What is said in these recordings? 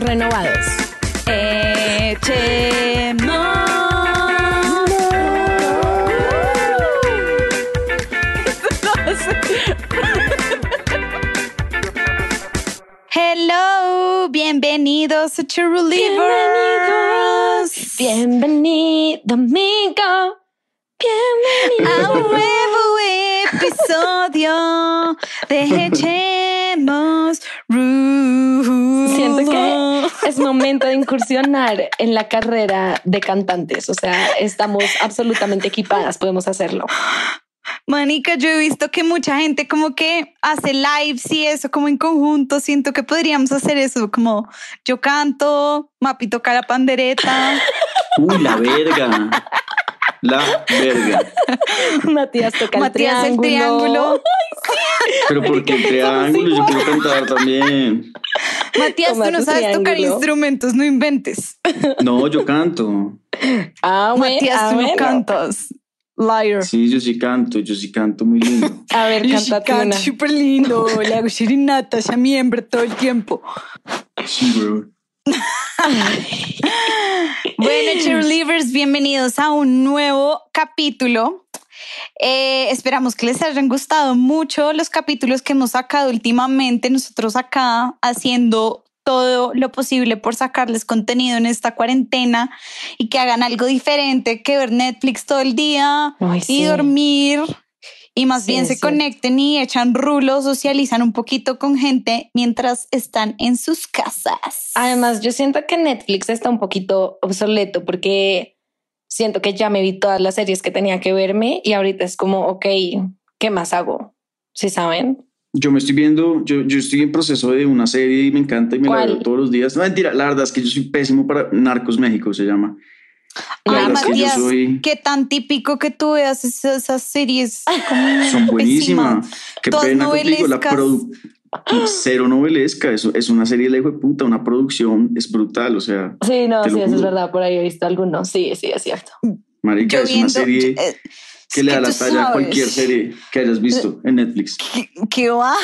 Renovados. Echemos. Hello, bienvenidos a True Believers. Bienvenido, amigo. Bienvenido. a un nuevo episodio de Echemos. Siento que es momento de incursionar en la carrera de cantantes. O sea, estamos absolutamente equipadas, podemos hacerlo. Manica, yo he visto que mucha gente como que hace lives y eso como en conjunto. Siento que podríamos hacer eso, como yo canto, Mapi toca la pandereta. Uy, la verga. La verga. Matías toca el Matías el triángulo. triángulo. Pero porque el triángulo, yo quiero cantar también. Matías, tú no sabes tocar instrumentos, no inventes. No, yo canto. Ah, bueno, Matías, ah, tú no cantas. Liar. Sí, yo sí canto, yo sí canto muy lindo. A ver, Yo sí canto una. súper lindo, le hago serenatas a mi hembra todo el tiempo. Sí, bro. Bueno, cheerleaders, bienvenidos a un nuevo capítulo. Eh, esperamos que les hayan gustado mucho los capítulos que hemos sacado últimamente. Nosotros acá haciendo todo lo posible por sacarles contenido en esta cuarentena y que hagan algo diferente que ver Netflix todo el día Ay, y sí. dormir. Y más Sí, bien se conecten y echan rulos, socializan un poquito con gente mientras están en sus casas. Además, yo siento que Netflix está un poquito obsoleto porque siento que ya me vi todas las series que tenía que verme y ahorita es como, ok, ¿qué más hago? ¿Sí saben? Yo me estoy viendo, yo, yo estoy en proceso de una serie y me encanta y me la ¿Cuál? veo todos los días. No, mentira, la verdad es que yo soy pésimo para Narcos México, se llama. Que yo Matías, soy... qué tan típico que tú veas esas, series Son buenísimas. Qué Todas pena contigo. La produ- Cero novelesca. Eso es una serie de hijo de puta. Una producción es brutal. O sea, Sí, no, sí, eso es verdad, por ahí he visto algunos. Sí, sí, es cierto. marica, Yo es viendo, una serie eh, que le da la talla a cualquier serie que hayas visto en Netflix. ¿Qué, qué va?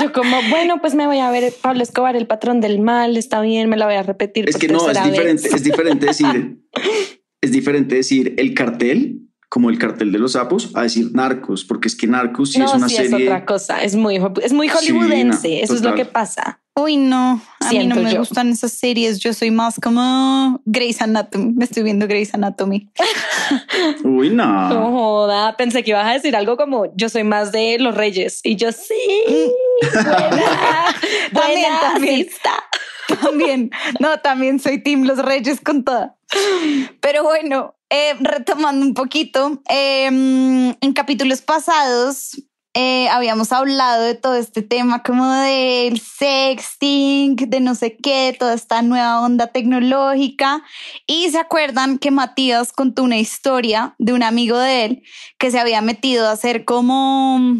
Yo como, bueno, pues me voy a ver Pablo Escobar, el patrón del mal, está bien, me la voy a repetir. Es por que no, es vez. diferente. Es diferente decir, es diferente decir el cartel, como el cartel de los sapos, a decir narcos, porque es que narcos sí no, es una sí, serie. es otra cosa. Es muy, es muy Sí, hollywoodense. no, eso es lo que pasa. Uy, no, a mí Siento no me yo. gustan esas series. Yo soy más como Grey's Anatomy. Me estoy viendo Grey's Anatomy. Uy, No no. joda, pensé que ibas a decir algo como yo soy más de los reyes y yo sí. Buena, También, buena, también. está. También, no, también soy Team Los Reyes con toda. Pero bueno, eh, retomando un poquito, eh, en capítulos pasados eh, habíamos hablado de todo este tema como del sexting, de no sé qué, toda esta nueva onda tecnológica. Y se acuerdan que Matías contó una historia de un amigo de él que se había metido a hacer como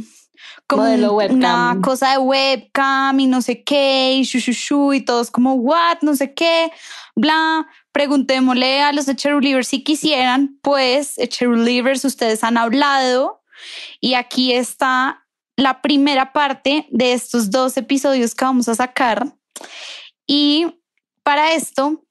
como Modelo un- webcam. una cosa de webcam y no sé qué, y shu, shu, shu, y todos como, what, no sé qué, bla. Preguntémosle a los Echerulivers si quisieran, pues Echerulivers, ustedes han hablado y aquí está la primera parte de estos dos episodios que vamos a sacar. Y para esto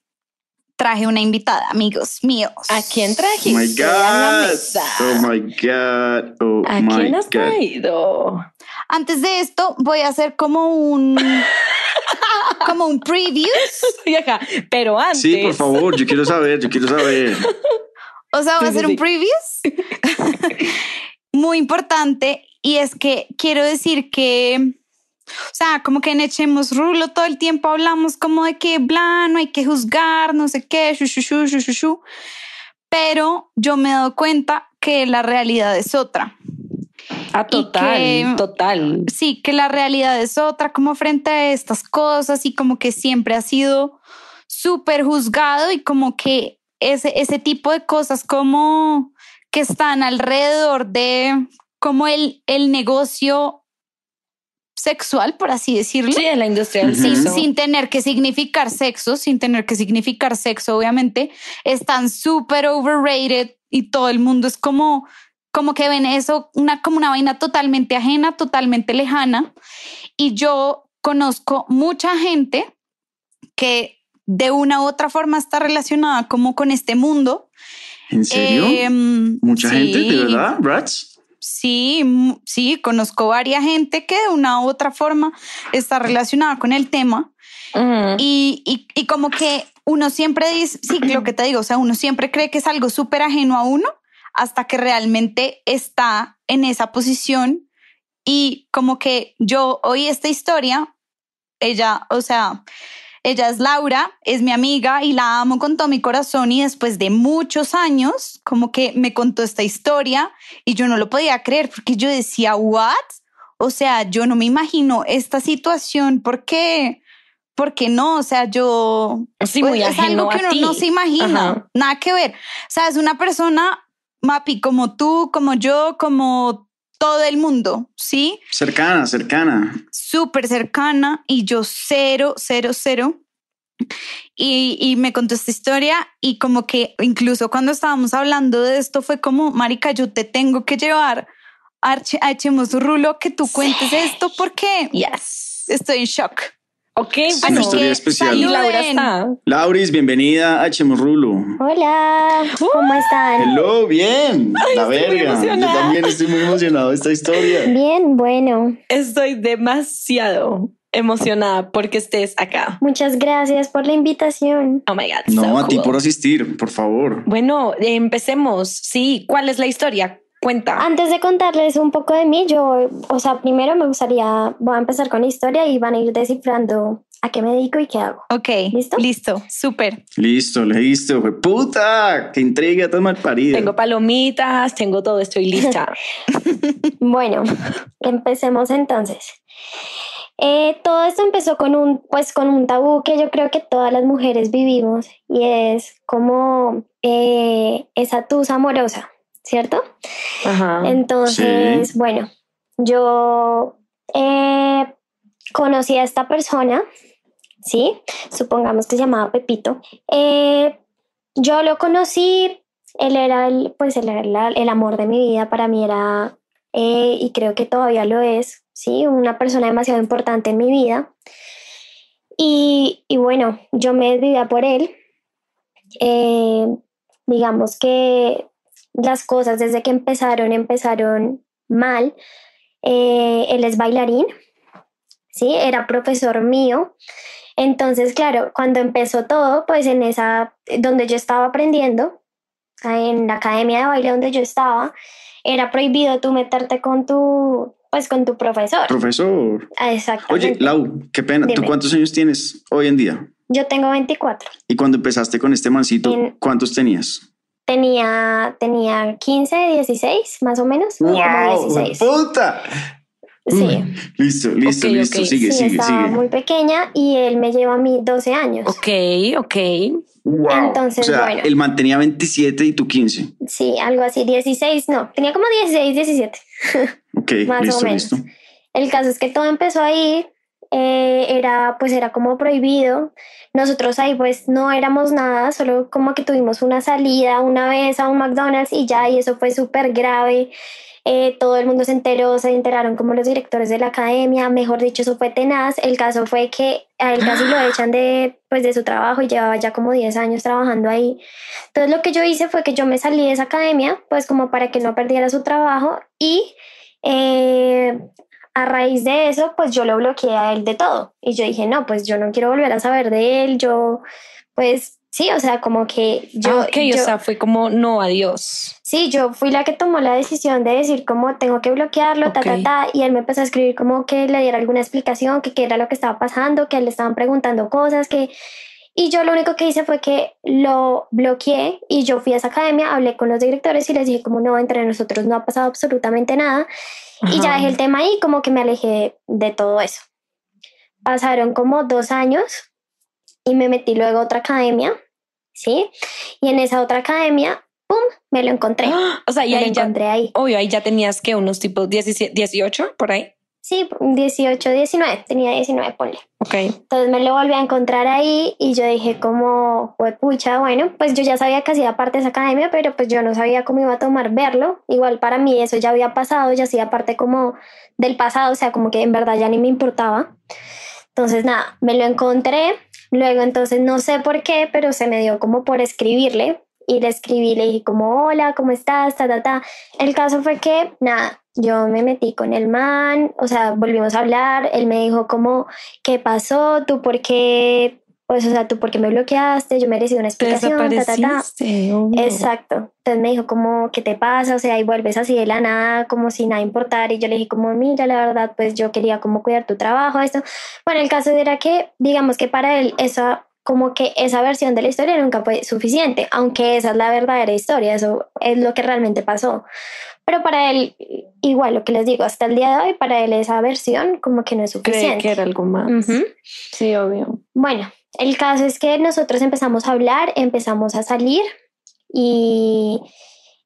traje una invitada, amigos míos. ¿A quién Oh trajiste? my a la God. mesa? Oh my God. Oh ¿A my quién has God. traído? Antes de esto, voy a hacer como un como un preview. Pero antes. Sí, por favor, yo quiero saber, yo quiero saber. O sea, voy a hacer un preview muy importante y es que quiero decir que o sea, como que en Echemos Rulo todo el tiempo hablamos como de que bla, no hay que juzgar, no sé qué, shu, shu, shu, shu, shu, shu. Pero yo me he dado cuenta que la realidad es otra. Ah, total, que- total. sí, que la realidad es otra como frente a estas cosas y como que siempre ha sido súper juzgado y como que ese, ese tipo de cosas como que están alrededor de como el, el negocio sexual, por así decirlo. Sí, en la industria del. Sin, sexo. sin tener que significar sexo, sin tener que significar sexo, obviamente, están súper overrated y todo el mundo es como, como que ven eso una, como una vaina totalmente ajena, totalmente lejana. Y yo conozco mucha gente que de una u otra forma está relacionada como con este mundo. ¿En serio? Em, Mucha gente, de verdad, Rats. Sí, sí, conozco varias gente que de una u otra forma está relacionada con el tema y, y, y como que uno siempre dice, sí, lo que te digo, o sea, uno siempre cree que es algo súper ajeno a uno hasta que realmente está en esa posición y como que yo oí esta historia, ella, o sea, ella es Laura, es mi amiga y la amo con todo mi corazón y después de muchos años como que me contó esta historia y yo no lo podía creer porque yo decía, ¿what? O sea, yo no me imagino esta situación porque, porque no, o sea, yo... Sí, pues, muy es algo que uno no se imagina, Ajá. nada que ver. O sea, es una persona, Mapi, como tú, como yo, como todo el mundo, ¿sí? Cercana, cercana. súper cercana y yo cero, cero, cero. Y, y me contó esta historia y como que incluso cuando estábamos hablando de esto fue como, Marica, yo te tengo que llevar a, Echemos Rulo que tú cuentes esto porque Yes. estoy en shock. Ok, una bueno. historia especial. Laura está. Lauris, bienvenida a Chemorrulo. Hola, ¿cómo están? Hello, bien. La verga. Yo también estoy muy emocionado de esta historia. Bien, bueno, Estoy demasiado emocionada porque estés acá. muchas gracias por la invitación. Oh my God. No, so a ti por asistir, por favor. Bueno, eh, empecemos. Sí, ¿cuál es la historia? Cuenta. Antes de contarles un poco de mí, yo, o sea, primero me gustaría, voy a empezar con la historia y van a ir descifrando a qué me dedico y qué hago. Ok, ¿Listo? listo, súper. Listo, listo. Fue puta. Qué intriga tan mal parida. Tengo palomitas, tengo todo, estoy lista. Bueno, empecemos entonces. Eh, todo esto empezó con un, pues, con un tabú que yo creo que todas las mujeres vivimos y es como eh, esa tusa amorosa, ¿cierto? Ajá. Entonces, bueno, yo eh, conocí a esta persona, ¿sí? Supongamos que se llamaba Pepito. Eh, yo lo conocí, él era el, pues él era la- el amor de mi vida, para mí era, eh, y creo que todavía lo es, ¿sí? Una persona demasiado importante en mi vida. Y, y bueno, yo me desvivía por él. Eh, digamos que las cosas desde que empezaron, empezaron mal. Eh, él es bailarín, ¿sí? Era profesor mío. Entonces, claro, cuando empezó todo, pues en esa, donde yo estaba aprendiendo, en la academia de baile donde yo estaba, era prohibido tú meterte con tu, pues con tu profesor. Profesor. Ah, Exactamente. Oye, Lau, qué pena. ¿Tú cuántos años tienes hoy en día? Yo tengo 24. Y cuando empezaste con este mancito, En- ¿cuántos tenías? Tenía, tenía 15, 16, más o menos. como ¡Wow! 16. ¡Puta! Sí. Uy, listo, listo, Ok, listo. ok. Sigue, sí, sigue, estaba sigue. muy pequeña y él me lleva a mí 12 años. Ok, ok. Wow. Entonces, o sea, bueno. él mantenía 27 y tú 15. Sí, algo así, 16, no, tenía como 16, 17. Ok, Más o listo, menos. listo. El caso es que todo empezó ahí, eh, era pues era como prohibido. Nosotros ahí pues no éramos nada, solo como que tuvimos una salida una vez a un McDonald's y ya, y eso fue súper grave. Eh, todo el mundo se enteró, se enteraron como los directores de la academia, mejor dicho, eso fue tenaz. El caso fue que a él casi lo echan de, pues, de su trabajo y llevaba ya como 10 años trabajando ahí. Entonces lo que yo hice fue que yo me salí de esa academia, pues como para que no perdiera su trabajo y eh, a raíz de eso, pues yo lo bloqueé a él de todo. Y yo dije, no, pues yo no quiero volver a saber de él, yo, pues sí, o sea, como que yo... Ah, ok, yo- o sea, fue como no, adiós. Sí, yo fui la que tomó la decisión de decir como tengo que bloquearlo, ta, ta, ta, y él me empezó a escribir como que le diera alguna explicación, que qué era lo que estaba pasando, que le estaban preguntando cosas, que... Y yo lo único que hice fue que lo bloqueé y yo fui a esa academia, hablé con los directores y les dije como no, entre nosotros no ha pasado absolutamente nada. Y ya dejé el tema ahí, como que me alejé de todo eso. Pasaron como dos años y me metí luego a otra academia, ¿sí? Y en esa otra academia, ¡pum!, me lo encontré. O sea, y me ahí lo ya, encontré ahí. obvio, ahí ya tenías que unos tipos 17, 18 por ahí. Sí, 18, 19, tenía 19, ponle. Ok. Entonces me lo volví a encontrar ahí y yo dije como, "Jue pucha, bueno, pues yo ya sabía que hacía parte de esa academia, pero pues yo no sabía cómo iba a tomar verlo. Igual para mí eso ya había pasado, ya hacía parte como del pasado, o sea, como que en verdad ya ni me importaba. Entonces nada, me lo encontré, luego entonces no sé por qué, pero se me dio como por escribirle y le escribí, le dije como, hola, ¿cómo estás? Ta, ta, ta. El caso fue que, nada, yo me metí con el man, o sea, volvimos a hablar, él me dijo como, ¿qué pasó? ¿Tú por qué? Pues, o sea, ¿tú por qué me bloqueaste? Yo merecí una explicación, ta, ta, ta. Exacto. Entonces me dijo como, ¿qué te pasa? O sea, y vuelves así de la nada, como si nada importara. Y yo le dije como, mira, la verdad, pues yo quería como cuidar tu trabajo, esto. Bueno, el caso era que, digamos que para él, esa, como que esa versión de la historia nunca fue suficiente, aunque esa es la verdadera historia, eso es lo que realmente pasó. Pero para él, igual lo que les digo, hasta el día de hoy, para él esa versión como que no es Creí suficiente. que era algo más. Sí, obvio. Bueno, el caso es que nosotros empezamos a hablar, empezamos a salir y,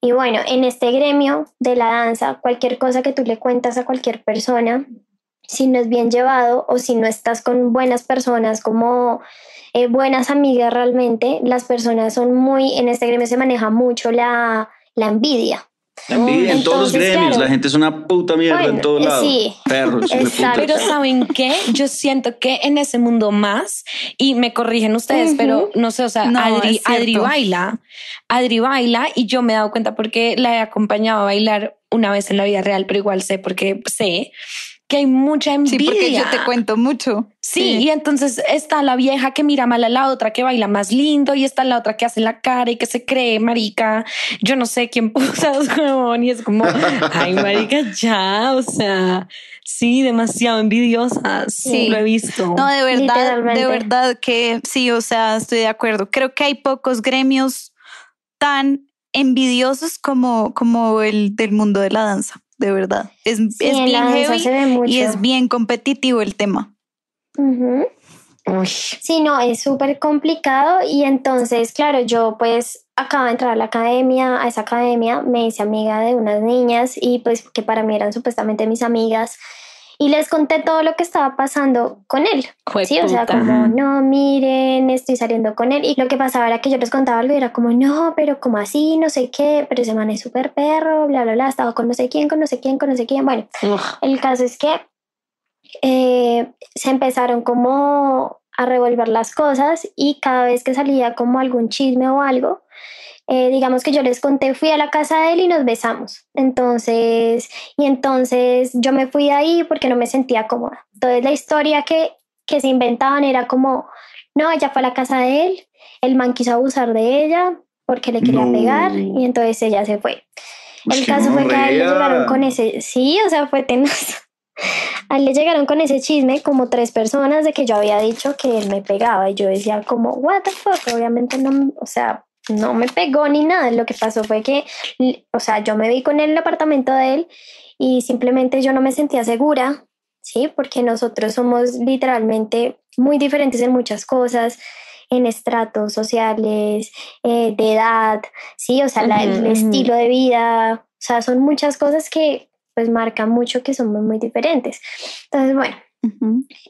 y bueno, en este gremio de la danza, cualquier cosa que tú le cuentas a cualquier persona, si no es bien llevado o si no estás con buenas personas como eh, buenas amigas realmente, las personas son muy, en este gremio se maneja mucho la, la envidia. La envidia en todos los gremios, claro. la gente es una puta mierda Bueno, en todos eh, lados. sí. Perros. Pero ¿saben qué? Yo siento que en ese mundo más, y me corrigen ustedes, Ujú. pero no sé, o sea, No. Adri baila, Adri baila y yo me he dado cuenta porque la he acompañado a bailar una vez en la vida real, pero igual sé porque sé que hay mucha Sí, envidia. porque yo te cuento mucho. Sí, y entonces está la vieja que mira mal a la otra que baila más lindo y está la otra que hace la cara y que se cree marica. Yo no sé quién puso y es como, ay, marica, ya, o sea, sí, demasiado envidiosas. Sí. lo he visto. No, de verdad, de verdad que sí, o sea, estoy de acuerdo. Creo que hay pocos gremios tan envidiosos como, como el del mundo de la danza, de verdad. Es, Sí, es bien heavy se y es bien competitivo el tema. Sí, no, es súper complicado y entonces, claro, yo pues acabo de entrar a la academia, a esa academia, me hice amiga de unas niñas y pues que para mí eran supuestamente mis amigas y les conté todo lo que estaba pasando con él. Sí, o sea, como, no, miren, estoy saliendo con él. Y lo que pasaba era que yo les contaba algo y era como, no, pero como así, no sé qué, pero ese man es súper perro, bla, bla, bla, estaba con no sé quién, con no sé quién, con no sé quién. Bueno, el caso es que eh, se empezaron como a revolver las cosas y cada vez que salía como algún chisme o algo, eh, digamos que yo les conté, fui a la casa de él y nos besamos. Entonces, y entonces yo me fui de ahí porque no me sentía cómoda. Entonces la historia que, que se inventaban era como, no, ella fue a la casa de él, el man quiso abusar de ella porque le quería No. pegar y entonces ella se fue. El qué caso fue que a él le llegaron con ese, sí, o sea, fue tenaz. A él le llegaron con ese chisme como tres personas de que yo había dicho que él me pegaba y yo decía como, what the fuck, obviamente no, o sea, no me pegó ni nada. Lo que pasó fue que, o sea, yo me vi con él en el apartamento de él y simplemente yo no me sentía segura, ¿sí? Porque nosotros somos literalmente muy diferentes en muchas cosas en estratos sociales, eh, de edad, sí, o sea, la- el Ujú, ujú. estilo de vida, o sea, son muchas cosas que pues marcan mucho que somos muy diferentes. Entonces, bueno,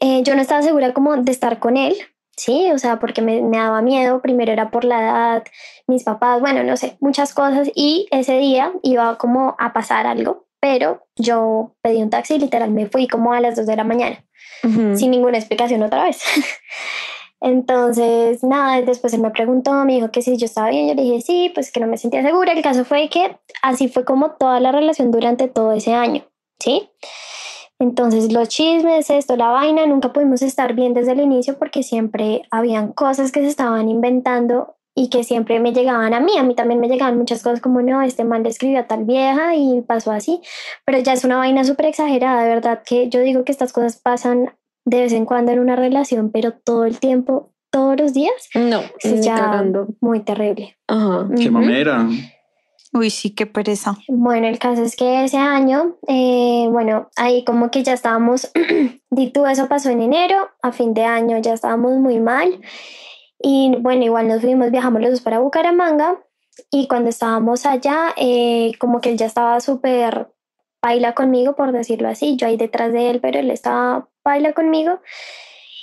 eh, yo no estaba segura como de estar con él, sí, o sea, porque me, me daba miedo, primero era por la edad, mis papás, bueno, no sé, muchas cosas y ese día iba como a pasar algo, pero yo pedí un taxi, literal, me fui como a las 2 de la mañana Ujú. sin ninguna explicación otra vez. Entonces, nada, después él me preguntó, me dijo que si yo estaba bien, yo le dije sí, pues que no me sentía segura. El caso fue que así fue como toda la relación durante todo ese año, ¿sí? Entonces, los chismes, esto, la vaina, nunca pudimos estar bien desde el inicio porque siempre habían cosas que se estaban inventando y que siempre me llegaban a mí. A mí también me llegaban muchas cosas como, no, este man le escribió a tal vieja y pasó así, pero ya es una vaina súper exagerada, de verdad que yo digo que estas cosas pasan de vez en cuando en una relación, pero todo el tiempo, todos los días, No, es ya muy terrible. Ajá. Qué Ujú. mamera. Uy, sí, qué pereza. Bueno, el caso es que ese año, eh, bueno, ahí como que ya estábamos, di tú, eso pasó en enero, a fin de año ya estábamos muy mal. Y bueno, igual nos fuimos, viajamos los dos para Bucaramanga. Y cuando estábamos allá, eh, como que él ya estaba súper baila conmigo, por decirlo así. Yo ahí detrás de él, pero él estaba baila conmigo.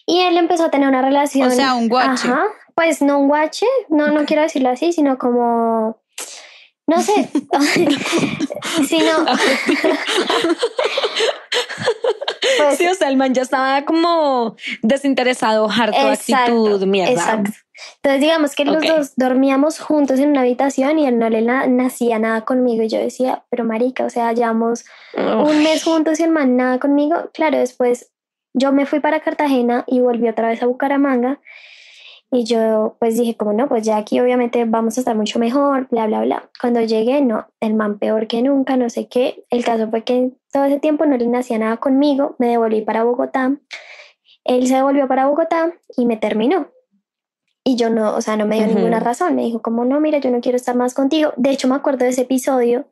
Y él empezó a tener una relación. O sea, un guache. Ajá, pues no un guache, no, no quiero decirlo así, sino como, no sé, sino, pues, Sí, o sea, el man ya estaba como desinteresado, harto Exacto, actitud, mierda. exacto. Entonces digamos que los dos dormíamos juntos en una habitación y él no le na- nacía nada conmigo y yo decía, pero marica, o sea, llevamos Uf. un mes juntos y el man nada conmigo. Claro, después yo me fui para Cartagena y volví otra vez a Bucaramanga y yo pues dije como no, pues ya aquí obviamente vamos a estar mucho mejor, bla, bla, bla. Cuando llegué, no, el man peor que nunca, no sé qué. El caso fue que todo ese tiempo no le nacía nada conmigo, me devolví para Bogotá. Él se devolvió para Bogotá y me terminó. Y yo no, o sea, no me dio Ujú. ninguna razón. Me dijo como, no, mira, yo no quiero estar más contigo. De hecho, me acuerdo de ese episodio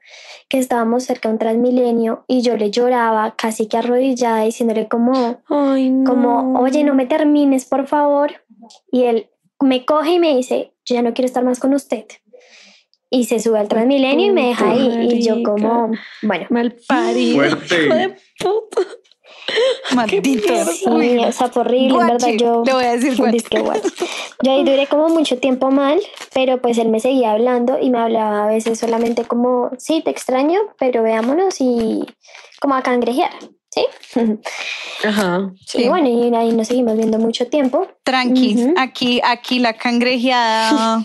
que estábamos cerca de un Transmilenio y yo le lloraba casi que arrodillada diciéndole como, Ay, no. como, oye, no me termines, por favor. Y él me coge y me dice, yo ya no quiero estar más con usted. Y se sube al Transmilenio y me deja ahí. Y yo Marica. como, bueno, Mal parido. Fuerte. Hijo de puta. Maldito. sí, o sea, fue horrible, en verdad. Yo, le voy a decir guache. Yo ahí duré como mucho tiempo mal, pero pues él me seguía hablando y me hablaba a veces solamente como, sí, te extraño, pero veámonos y como a cangrejear, ¿sí? Ajá. Sí. Y bueno, y ahí nos seguimos viendo mucho tiempo. Tranqui, Ujú. aquí, aquí la cangrejeada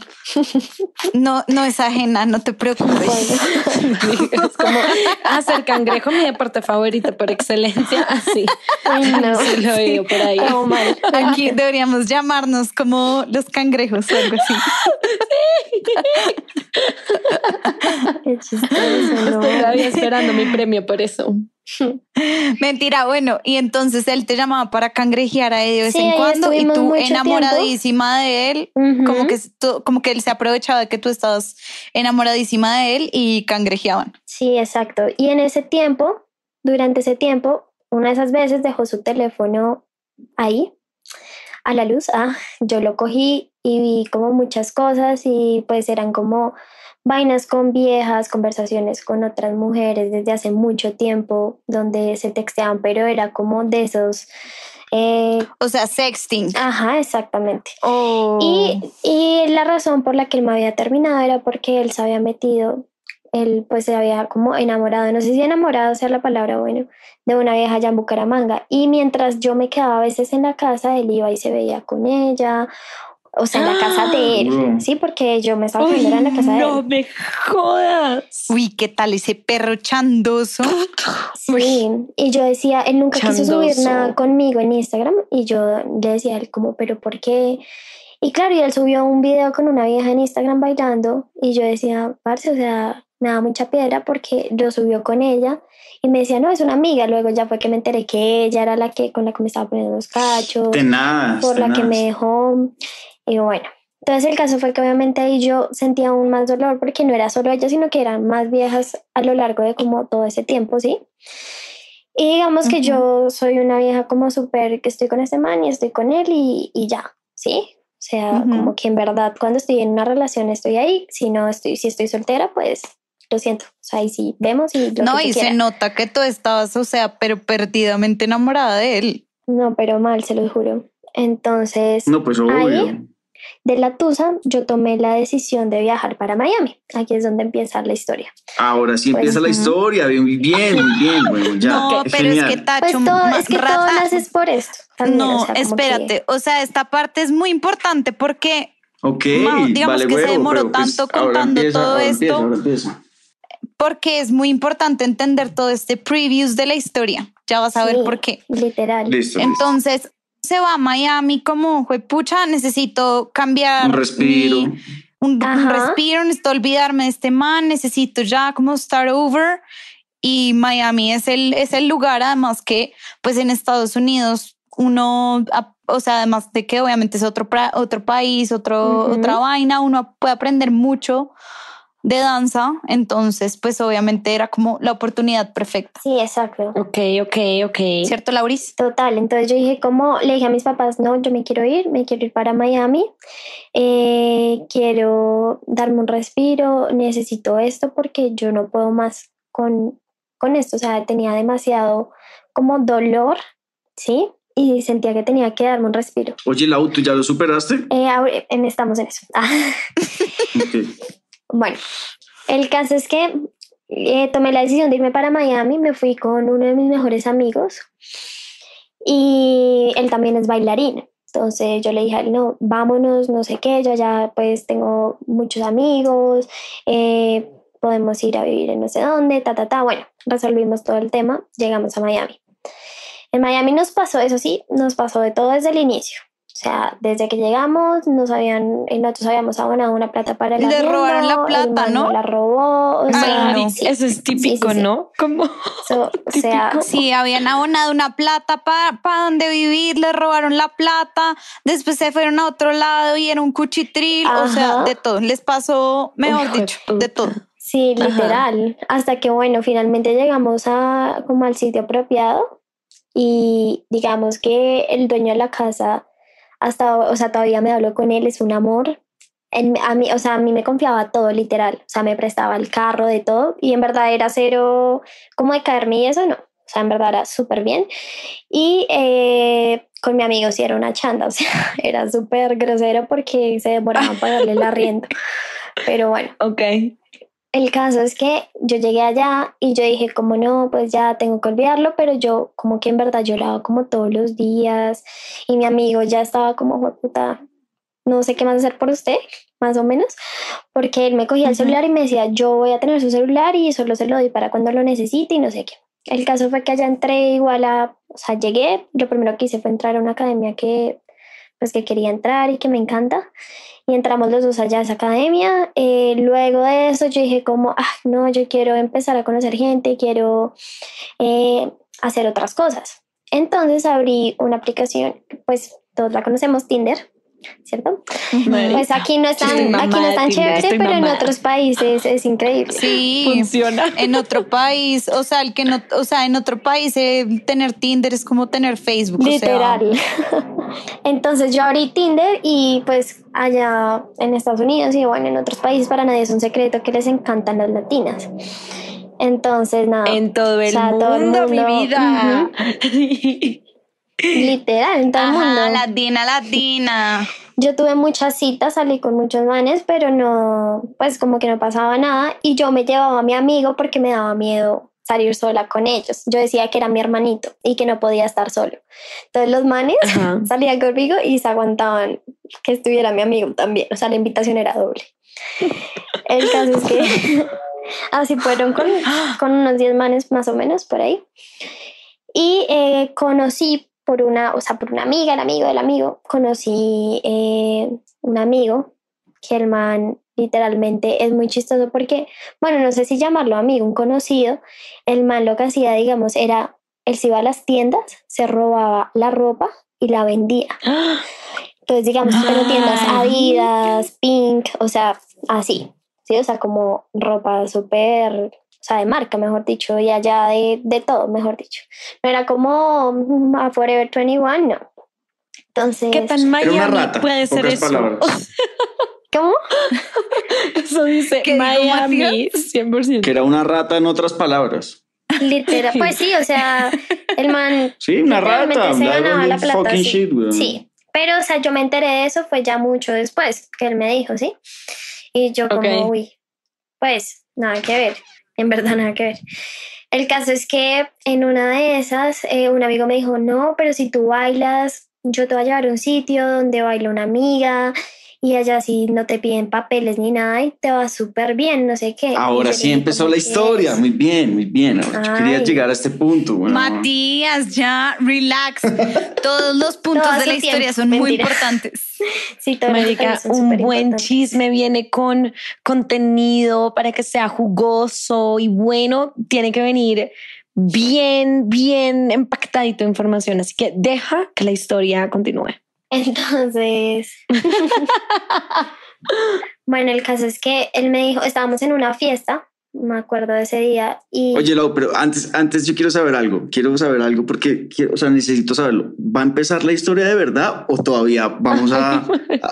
no, no es ajena, no te preocupes. es como hacer cangrejo, mi deporte favorito por excelencia. Así. Ay, no. Sí, lo veo por ahí. Mal. Aquí deberíamos llamarnos como los cangrejos o algo así. Qué chistoso, ¿no? Estoy todavía esperando mi premio por eso. Mentira, bueno, y entonces él te llamaba para cangrejear a él de vez Sí, en cuando y tú enamoradísima de él, como que tú- como que él se aprovechaba de que tú estabas enamoradísima de él y cangrejeaban. Sí, exacto. Y en ese tiempo, durante ese tiempo, una de esas veces dejó su teléfono ahí, a la luz. Ah, yo lo cogí y vi como muchas cosas y pues eran como vainas con viejas, conversaciones con otras mujeres desde hace mucho tiempo, donde se texteaban, pero era como de esos... eh, O sea, sexting. ajá, exactamente. Oh. Y, y la razón por la que él me había terminado era porque él se había metido, él pues se había como enamorado, no sé si enamorado sea la palabra, bueno, de una vieja allá en Bucaramanga. Y mientras yo me quedaba a veces en la casa, él iba y se veía con ella, o sea, en la casa de él, Bro. sí, porque yo me estaba quedando en la casa de no él. me jodas. Uy, ¿qué tal ese perro chandoso? Sí, y yo decía, él nunca quiso subir nada conmigo en Instagram y yo le decía a él como, pero ¿por qué? Y claro, y él subió un video con una vieja en Instagram bailando y yo decía, parce, o sea, me da mucha piedra porque lo subió con ella y me decía, no, es una amiga. Luego ya fue que me enteré que ella era la que con la que me estaba poniendo los cachos, Tenaz. por la que me dejó. Y bueno, entonces el caso fue que obviamente ahí yo sentía aún más dolor porque no era solo ella, sino que eran más viejas a lo largo de como todo ese tiempo, ¿sí? Y digamos que yo soy una vieja como súper que estoy con este man y estoy con él y, y ya, ¿sí? O sea, como que en verdad cuando estoy en una relación estoy ahí, si no estoy, si estoy soltera, pues lo siento. O sea, ahí sí vemos y lo No, que y se nota que tú estabas, o sea, pero perdidamente enamorada de él. No, pero mal, se lo juro. Entonces, No, pues obvio. Ahí. De la Tusa, yo tomé la decisión de viajar para Miami. Aquí es donde empieza la historia. Ahora sí Pues, empieza la historia. Bien, muy bien, muy bien. Bueno, ya. no, qué pero es genial. que Tacho, Pues todo, es que todo rata- nace es por esto. también, No, o sea, espérate, que- o sea, esta parte es muy importante porque Ok, Ma- digamos vale, que se huevo, demoró pero, pues, tanto ahora contando empieza, todo ahora esto. empieza, ahora empieza. porque es muy importante entender todo este previews de la historia. Ya vas a ver Sí, por qué. Literal. Listo, listo. Se va a Miami como, pucha, necesito cambiar Un respiro. mi- un, un respiro, necesito olvidarme de este man, necesito ya como start over. Y Miami es el, es el lugar, además que, pues en Estados Unidos, uno, o sea, además de que obviamente es otro, otro país, otro, Ujú. otra vaina, uno puede aprender mucho de danza, entonces pues obviamente era como la oportunidad perfecta. Sí, exacto. Ok, ok, ok. ¿Cierto, Lauris? Total, entonces yo dije como, le dije a mis papás, no, yo me quiero ir, me quiero ir para Miami, eh, quiero darme un respiro, necesito esto porque yo no puedo más con, con esto, o sea, tenía demasiado como dolor, ¿sí? Y sentía que tenía que darme un respiro. Oye, Lau, ¿tú ya lo superaste? Eh, ahora- en- estamos en eso. Ok. Bueno, el caso es que eh, tomé la decisión de irme para Miami, me fui con uno de mis mejores amigos y él también es bailarín. Entonces yo le dije, no, vámonos, no sé qué, yo ya pues tengo muchos amigos, eh, podemos ir a vivir en no sé dónde, ta, ta, ta. Bueno, resolvimos todo el tema, llegamos a Miami. En Miami nos pasó, eso sí, nos pasó de todo desde el inicio. Sea, desde que llegamos, nos habían, eh, nosotros habíamos abonado una plata para el Le robaron la plata, ¿no? La robó, o sea, Ay, no. sí, Eso es típico, sí, sí. ¿no? Como so- o sea, típico. Sí, habían abonado una plata para donde vivir, le robaron la plata, después se fueron a otro lado y era un cuchitril, o sea, Ajá. de todo. Les pasó, mejor de dicho, de todo. Sí, Ajá. literal. Hasta que, bueno, finalmente llegamos a como al sitio apropiado y digamos que el dueño de la casa, hasta, o sea, todavía me hablo con él, es un amor. En- a mí, o sea, a mí me confiaba todo, literal. O sea, me prestaba el carro, de todo. Y en verdad era cero, como de caerme y eso, no. O sea, en verdad era súper bien. Y eh, con mi amigo sí era una chanda, o sea, era súper grosero porque se demoraba en pagarle el arriendo. Pero bueno. Ok. El caso es que yo llegué allá y yo dije, como no, pues ya tengo que olvidarlo, pero yo como que en verdad lloraba como todos los días y mi amigo ya estaba como, "Jue puta, no sé qué más hacer por usted, más o menos, porque él me cogía el celular y me decía, yo voy a tener su celular y solo se lo doy para cuando lo necesite y no sé qué. El caso fue que allá entré igual a, o sea, llegué, lo primero que hice fue entrar a una academia que, pues que quería entrar y que me encanta y entramos los dos allá a esa academia. Eh, luego de eso yo dije como, ah, no, yo quiero empezar a conocer gente, quiero eh, hacer otras cosas. Entonces abrí una aplicación, pues todos la conocemos, Tinder, ¿cierto? Marica, Pues aquí no es tan, aquí no es tan chévere, pero en otros países es increíble. Sí, funciona. en otro país, o sea, el que no, o sea, en otro país eh, tener Tinder es como tener Facebook. o sea, Literal. Entonces yo abrí Tinder y pues allá en Estados Unidos y bueno, en otros países para nadie es un secreto que les encantan las latinas. Entonces, nada. En todo el, O sea, mundo, todo el mi vida. Literal, en todo el Ajá, mundo. latina, latina. Yo tuve muchas citas, salí con muchos manes, pero no, pues como que no pasaba nada. Y yo me llevaba a mi amigo porque me daba miedo salir sola con ellos. Yo decía que era mi hermanito y que no podía estar solo. Entonces los manes Ajá. salían conmigo y se aguantaban que estuviera mi amigo también. O sea, la invitación era doble. El caso es que así fueron con, con unos 10 manes más o menos por ahí. Y eh, conocí por una, o sea, por una amiga, el amigo del amigo, conocí eh, un amigo que el man literalmente es muy chistoso porque, bueno, no sé si llamarlo amigo, un conocido, el man lo que hacía, digamos, era, él se iba a las tiendas, se robaba la ropa y la vendía. Entonces, digamos, pero tiendas. Adidas, Pink, o sea, así, ¿sí? O sea, como ropa súper, sea, de marca, mejor dicho, y allá de, de todo, mejor dicho. No era como mm, a Forever 21, no. Entonces, ¿Qué tan Era una Miami rata. puede ser pocas eso? palabras. ¿cómo? Eso dice ¿Qué dijo Miami, 100%. Que era una rata en otras palabras. Literal, pues sí, o sea, el man Sí, una rata. se ganaba la plata. fucking sí. shit, weón. Sí, pero o sea, yo me enteré de eso fue ya mucho después que él me dijo, ¿sí? Y yo como, uy, pues nada que ver, en verdad nada que ver. El caso es que en una de esas, eh, un amigo me dijo, no, pero si tú bailas, yo te voy a llevar a un sitio donde baila una amiga y allá sí no te piden papeles ni nada y te va súper bien, no sé qué. Ahora sí empezó ¿cómo la historia. es? Muy bien, muy bien. Ahora yo quería llegar a este punto. weón. Matías, ya, relax. Todos los puntos Todo de la historia son muy importantes. Sí, todos los Marica, un buen chisme viene con contenido para que sea jugoso y bueno. Tiene que venir bien, bien empactadito de información. Así que deja que la historia continúe. Entonces, bueno, el caso es que él me dijo, estábamos en una fiesta me acuerdo de ese día. Y... Oye, Lau, pero antes, antes yo quiero saber algo, quiero saber algo porque, quiero, o sea, necesito saberlo. ¿Va a empezar la historia de verdad o todavía vamos a,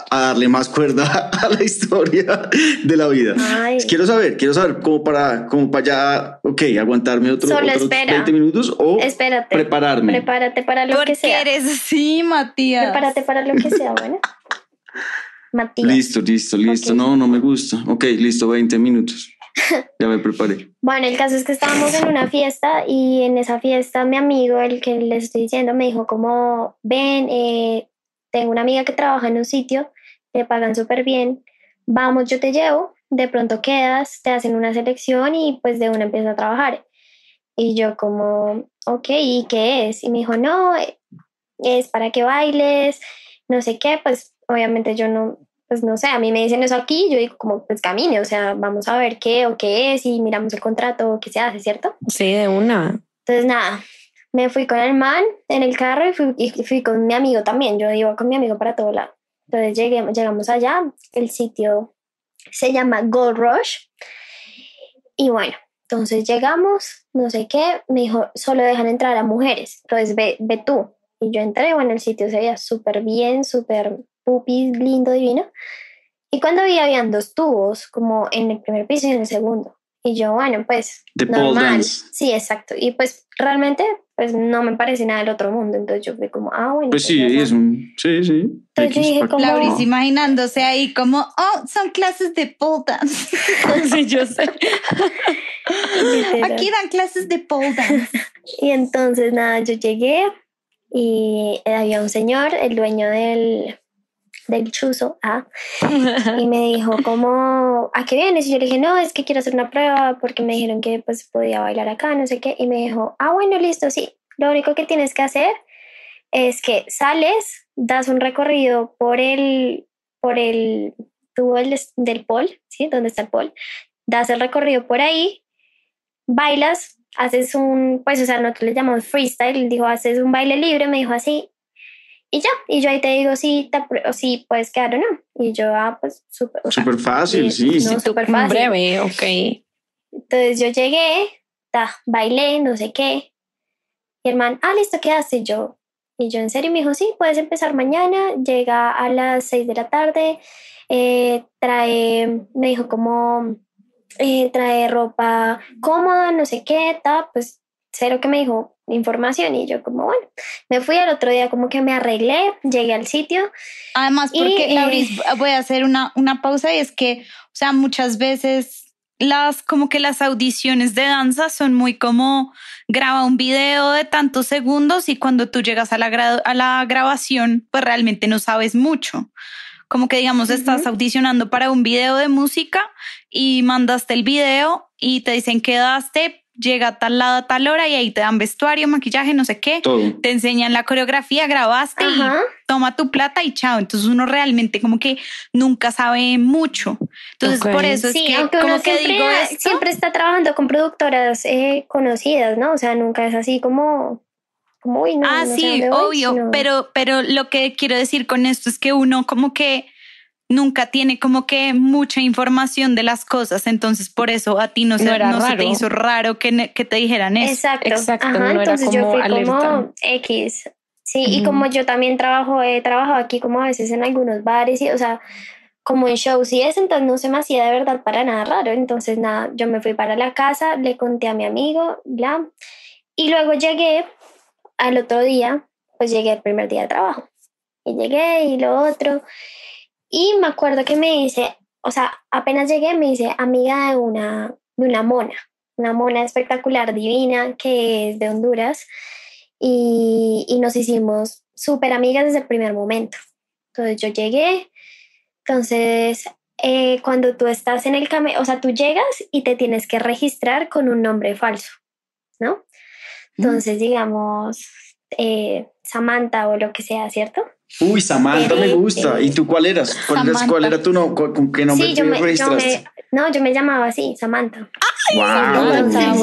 a, darle más cuerda a la historia de la vida? Ay. Quiero saber, quiero saber cómo para, como para ya, ok, aguantarme otro, Solo otros espera. 20 minutos o Espérate. prepararme. Prepárate para lo que sea. eres así, Matías? Prepárate para lo que sea, bueno. Matías. Listo, listo, listo. No, no me gusta. Ok, listo, 20 minutos. Ya me preparé. Bueno, el caso es que estábamos en una fiesta y en esa fiesta mi amigo, el que les estoy diciendo, me dijo como, ven, eh, tengo una amiga que trabaja en un sitio, te pagan súper bien, vamos, yo te llevo, de pronto quedas, te hacen una selección y pues de una empieza a trabajar. Y yo como, ok, ¿y qué es? Y me dijo, no, es para que bailes, no sé qué, pues obviamente yo no, pues no sé, a mí me dicen eso aquí, yo digo como, pues camine, o sea, vamos a ver qué o qué es y miramos el contrato, qué se hace, ¿cierto? Sí, de una. Entonces nada, me fui con el man en el carro y fui, y fui con mi amigo también, yo iba con mi amigo para todo lado. Entonces llegué, llegamos allá, el sitio se llama Gold Rush y bueno, entonces llegamos, no sé qué, me dijo, solo dejan entrar a mujeres, entonces ve, ve tú. Y yo entré, bueno, el sitio se veía súper bien, súper pupis, lindo, divino. Y cuando vi, habían dos tubos, como en el primer piso y en el segundo. Y yo, bueno, pues De pole normal. Sí, exacto. Y pues realmente, pues no me parece nada del otro mundo. Entonces yo fui como, ah, bueno. Pues sí, es un. Sí, sí. Entonces yo dije como- Lauris imaginándose ahí como, oh, son clases de pole dance. Sí, yo sé. Aquí dan clases de pole dance. Y entonces nada, yo llegué y había un señor, el dueño del, del chuzo, ah, y me dijo como, ¿a qué vienes? Y yo le dije, no, es que quiero hacer una prueba porque me dijeron que pues podía bailar acá, no sé qué. Y me dijo, ah, bueno, listo, sí. Lo único que tienes que hacer es que sales, das un recorrido por el, por el tubo del, del pol, ¿sí? Donde está el pol. Das el recorrido por ahí, bailas, haces un, pues, o sea, nosotros le llamamos freestyle, dijo, haces un baile libre, me dijo así, y ya, y yo ahí te digo si, te, o si puedes quedar o no. Y yo, ah, pues súper. o sea, Súper fácil, sí. no, sí. súper fácil. Breve, ok. Entonces yo llegué, ta, bailé, no sé qué. Y el man, ah, listo. Y yo, y yo en serio me dijo, sí, puedes empezar mañana, llega a las 6 de la tarde, eh, trae, me dijo como, eh, trae ropa cómoda, no sé qué, ta, pues cero que me dijo información y yo como, bueno, me fui al otro día como que me arreglé, llegué al sitio, Además, Y, porque, eh, Lauris, voy a hacer una, una pausa y es que, o sea, muchas veces las, como que las audiciones de danza son muy como graba un video de tantos segundos y cuando tú llegas a la, a la grabación, pues realmente no sabes mucho. Como que, digamos, estás Ujú. audicionando para un video de música y mandaste el video y te dicen quedaste, llega a tal lado a tal hora y ahí te dan vestuario, maquillaje, no sé qué. Todo. Te enseñan la coreografía, grabaste y toma tu plata y chao. Entonces uno realmente como que nunca sabe mucho. Entonces por eso es sí, que aunque como uno que siempre, digo esto. siempre está trabajando con productoras eh, conocidas, ¿no? O sea, nunca es así como, como uy, no, ah, no sí, voy, obvio, sino- pero, pero lo que quiero decir con esto es que uno como que nunca tiene como que mucha información de las cosas, entonces por eso a ti no, se, No era no se te raro. hizo raro que, que te dijeran eso. Exacto, Exacto, ajá, no era entonces yo fui alerta. como X. Sí, y como yo también trabajo, he trabajado aquí como a veces en algunos bares y, o sea, como en shows y eso, entonces no se me hacía de verdad para nada raro. Entonces, nada, yo me fui para la casa, le conté a mi amigo, bla, y luego llegué al otro día, pues llegué el primer día de trabajo. Y llegué y lo otro. Y me acuerdo que me dice, o sea, apenas llegué, me dice, amiga de una, de una mona, una mona espectacular, divina, que es de Honduras. Y, y nos hicimos súper amigas desde el primer momento. Entonces yo llegué, entonces eh, cuando tú estás en el camino, o sea, tú llegas y te tienes que registrar con un nombre falso, ¿no? Entonces, digamos, eh, Samantha o lo que sea, ¿cierto? Uy, Samantha me gusta. ¿Y tú cuál eras? ¿Cuál, eras- Samantha. cuál era tu nombre? ¿Con qué nombre sí, te yo me, yo, registraste? me, No, yo me llamaba así, Samantha. Wow, Entonces,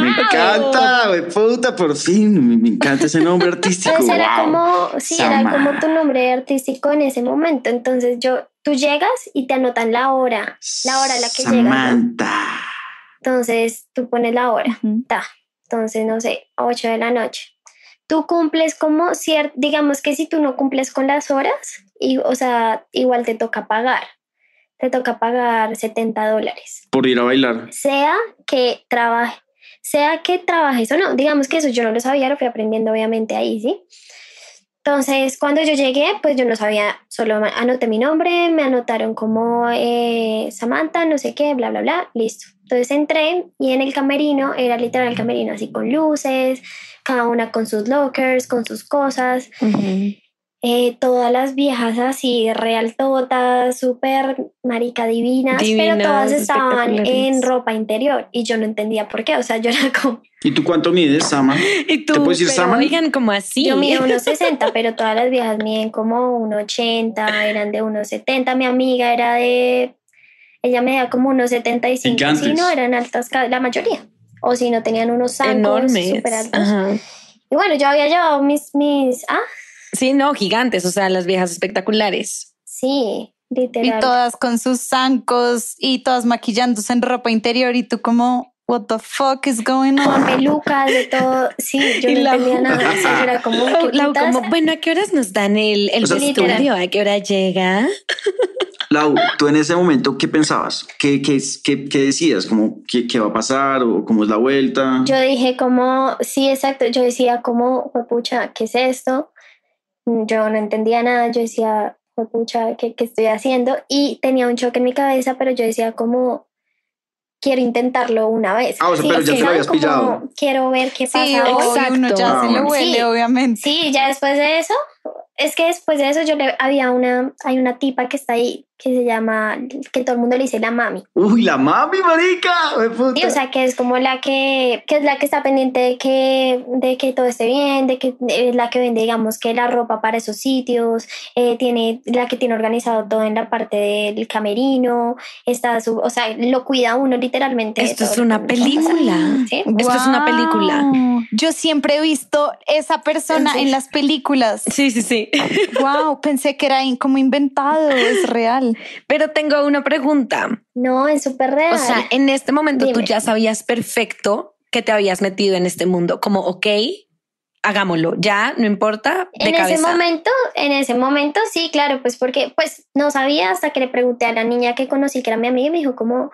me encanta, güey, puta, por fin, me, me encanta ese nombre artístico. Entonces era wow. como, sí, era como tu nombre artístico en ese momento. Entonces yo, tú llegas y te anotan la hora, la hora a la que llegas. ¿no? Samantha. Entonces tú pones la hora, ta. Entonces, no sé, 8 de la noche. Tú cumples como cierto, digamos que si tú no cumples con las horas, y, o sea, igual te toca pagar. Te toca pagar 70 dólares. Por ir a bailar. Sea que trabaje, sea que trabajes o no. Digamos que eso yo no lo sabía, lo fui aprendiendo obviamente ahí, ¿sí? Entonces, cuando yo llegué, pues yo no sabía, solo anoté mi nombre, me anotaron como eh, Samantha, no sé qué, bla, bla, bla, listo. Entonces entré y en el camerino, era literal el camerino así con luces, cada una con sus lockers, con sus cosas, eh, todas las viejas así, real totas, súper marica divinas, Divinas, pero todas estaban en ropa interior y yo no entendía por qué, o sea, yo era como, ¿Y tú cuánto mides, Sama? Y tú, ¿Te puedo decir pero Saman? oigan, como así. yo mido unos 60, pero todas las viejas miden como 1,80, eran de unos 70, mi amiga era de, ella medía como unos 75, Gigantes. si no, eran altas la mayoría, o si no tenían unos zancos enormes. súper altos. Ajá. Y bueno, yo había llevado mis, mis, ah, Sí, no, gigantes, o sea, las viejas espectaculares. sí, literal. Y todas con sus zancos y todas maquillándose en ropa interior y tú como, what the fuck is going con on? pelucas, de todo. Sí, yo Y no la- entendía nada. O sea, yo era como, ¿qué Lau, como, bueno, ¿a qué horas nos dan el, el O sea, vestuario? ¿A qué hora llega? Lau, tú en ese momento, ¿qué pensabas? ¿Qué, qué, qué, qué decías? ¿Cómo, qué, ¿Qué va a pasar? ¿O cómo es la vuelta? Yo dije como, sí, exacto. Yo decía como, pucha, ¿qué es esto? Yo no entendía nada. Yo decía, pucha, ¿qué, ¿qué estoy haciendo? Y tenía un choque en mi cabeza, pero yo decía como, quiero intentarlo una vez. Ah, o sea, pero ya te lo habías pillado. Quiero ver qué pasa. Sí, hoy. uno ya Ah, se bueno. lo huele, Sí. obviamente. Sí, ya después de eso, es que después de eso yo le había una, hay una tipa que está ahí que se llama, que todo el mundo le dice la mami. Uy, la mami, marica. puta. Sí, o sea, que es como la que, que es la que está pendiente de que, de que todo esté bien, de que es la que vende, digamos, que la ropa para esos sitios, eh, tiene, la que tiene organizado todo en la parte del camerino, está su, o sea, lo cuida uno literalmente. Esto es una película. ¿Sí? Esto es una película. Yo siempre he visto esa persona Sí. en las películas. Sí, sí, sí. Wow, pensé que era como inventado, es real. Pero tengo una pregunta. No, es súper real. O sea, en este momento tú ya sabías perfecto que te habías metido en este mundo. Como, ok, hagámoslo. Ya, no importa. De en cabeza. ese momento, en ese momento sí, claro, pues porque pues no sabía hasta que le pregunté a la niña que conocí que era mi amiga y me dijo como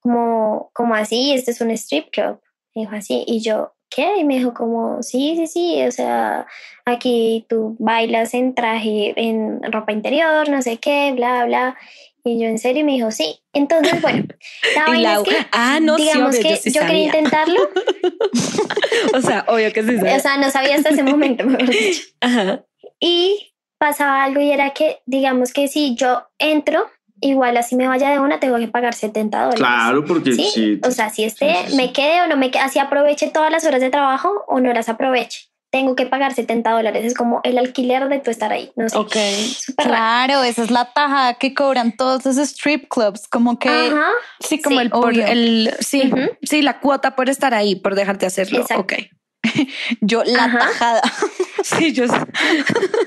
como como así, este es un strip club. Me dijo así y yo ¿Qué? Y me dijo como, sí, sí, sí, o sea, aquí tú bailas en traje, en ropa interior, no sé qué, bla, bla. Y yo en serio me dijo, sí. Entonces, bueno, la Lau, es que, ah, no, sí, digamos obvio, que yo sí yo quería sabía. intentarlo, O sea, obvio que sí. o sea, no sabía hasta ese momento, mejor dicho. Ajá. Y pasaba algo y era que, digamos que si yo entro, igual así me vaya de una, tengo que pagar 70 dólares. Claro, porque ¿Sí? sí. o sea, si este sí, sí, sí. me quede o no me quede, así aproveche todas las horas de trabajo o no las aproveche. Tengo que pagar 70 dólares. Es como el alquiler de tu estar ahí. No sé. Ok. Súper raro. Claro, esa es la tajada que cobran todos los strip clubs, como que Ajá. Sí, como Sí, el, por el sí, sí, la cuota por estar ahí, por dejarte hacerlo. Exacto. Ok. yo la Ajá. tajada. Sí, yo sé.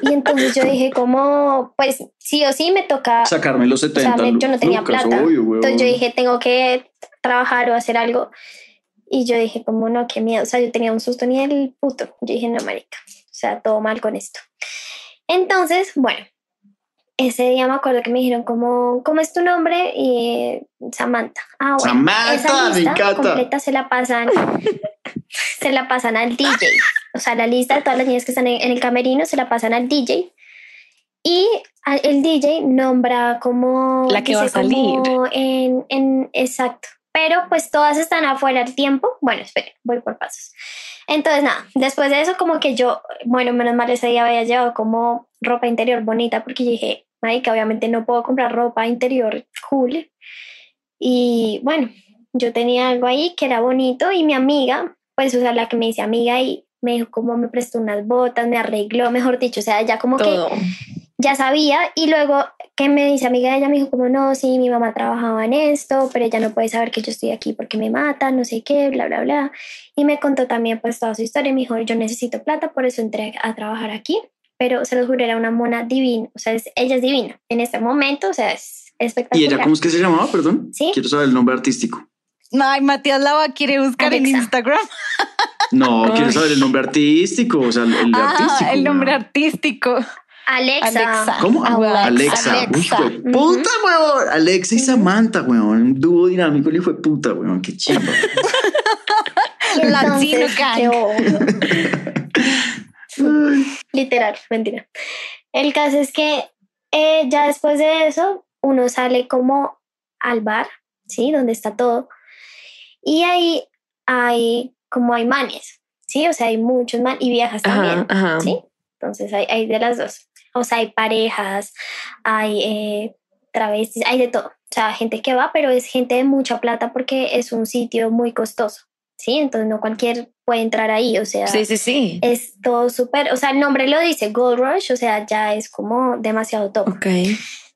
Y entonces yo dije como, pues sí o sí me toca. Sacarme los O 70 sea, me- yo no tenía lucas, plata. obvio. Entonces yo dije, tengo que trabajar o hacer algo. Y yo dije, como no, qué miedo. O sea, yo tenía un susto ni el puto. Yo dije, no, marica. O sea, todo mal con esto. Entonces, bueno, ese día me acuerdo que me dijeron, como, ¿cómo es tu nombre? Y Samantha. Ah, bueno. Samantha, esa me lista encanta. completa se la pasan, se la pasan al DJ. O sea, la lista de todas las niñas que están en, en el camerino se la pasan al DJ. Y el DJ nombra como... La que va a dice salir. En, en, exacto. Pero pues todas están afuera al tiempo. Bueno, espere, voy por pasos. Entonces, nada, después de eso como que yo, bueno, menos mal ese día había llevado como ropa interior bonita porque yo dije, marica, obviamente no puedo comprar ropa interior cool. Y bueno, yo tenía algo ahí que era bonito y mi amiga, pues, o sea, la que me dice amiga y me dijo como me prestó unas botas, me arregló, mejor dicho, o sea, ya como Todo. que ya sabía y luego que me dice amiga ella me dijo como no, sí, mi mamá trabajaba en esto, pero ella no puede saber que yo estoy aquí porque me mata, no sé qué, bla, bla, bla. Y me contó también pues toda su historia y me dijo, yo necesito plata, por eso entré a trabajar aquí, pero se los juro, era una mona divina, o sea, es- ella es divina en este momento, o sea, es ¿Y espectacular. ella cómo es que se llamaba? Perdón. Sí. Quiero saber el nombre artístico. Ay, Matías Lava quiere buscar en. Instagram. No, quiero saber el nombre artístico. O sea, el, el Ah, artístico. el nombre artístico. Alexa. Alexa. ¿Cómo? Alexa. Alexa. Alexa. Uy, fue puta, weón. Alexa y Samantha, weón. Un dúo dinámico y fue puta, weón. Qué chimba. Latino gang. Literal, mentira. El caso es que eh, ya después de eso, uno sale como al bar, ¿sí? Donde está todo. Y ahí hay como hay manes, ¿sí? O sea, hay muchos manes y viejas también, ajá. ¿sí? Entonces hay, hay de las dos. O sea, hay parejas, hay eh, travestis, hay de todo. O sea, gente que va, pero es gente de mucha plata porque es un sitio muy costoso, ¿sí? Entonces no cualquier puede entrar ahí, o sea, Sí, sí, sí. es todo súper, o sea, el nombre lo dice, Gold Rush, o sea, ya es como demasiado top, Ok.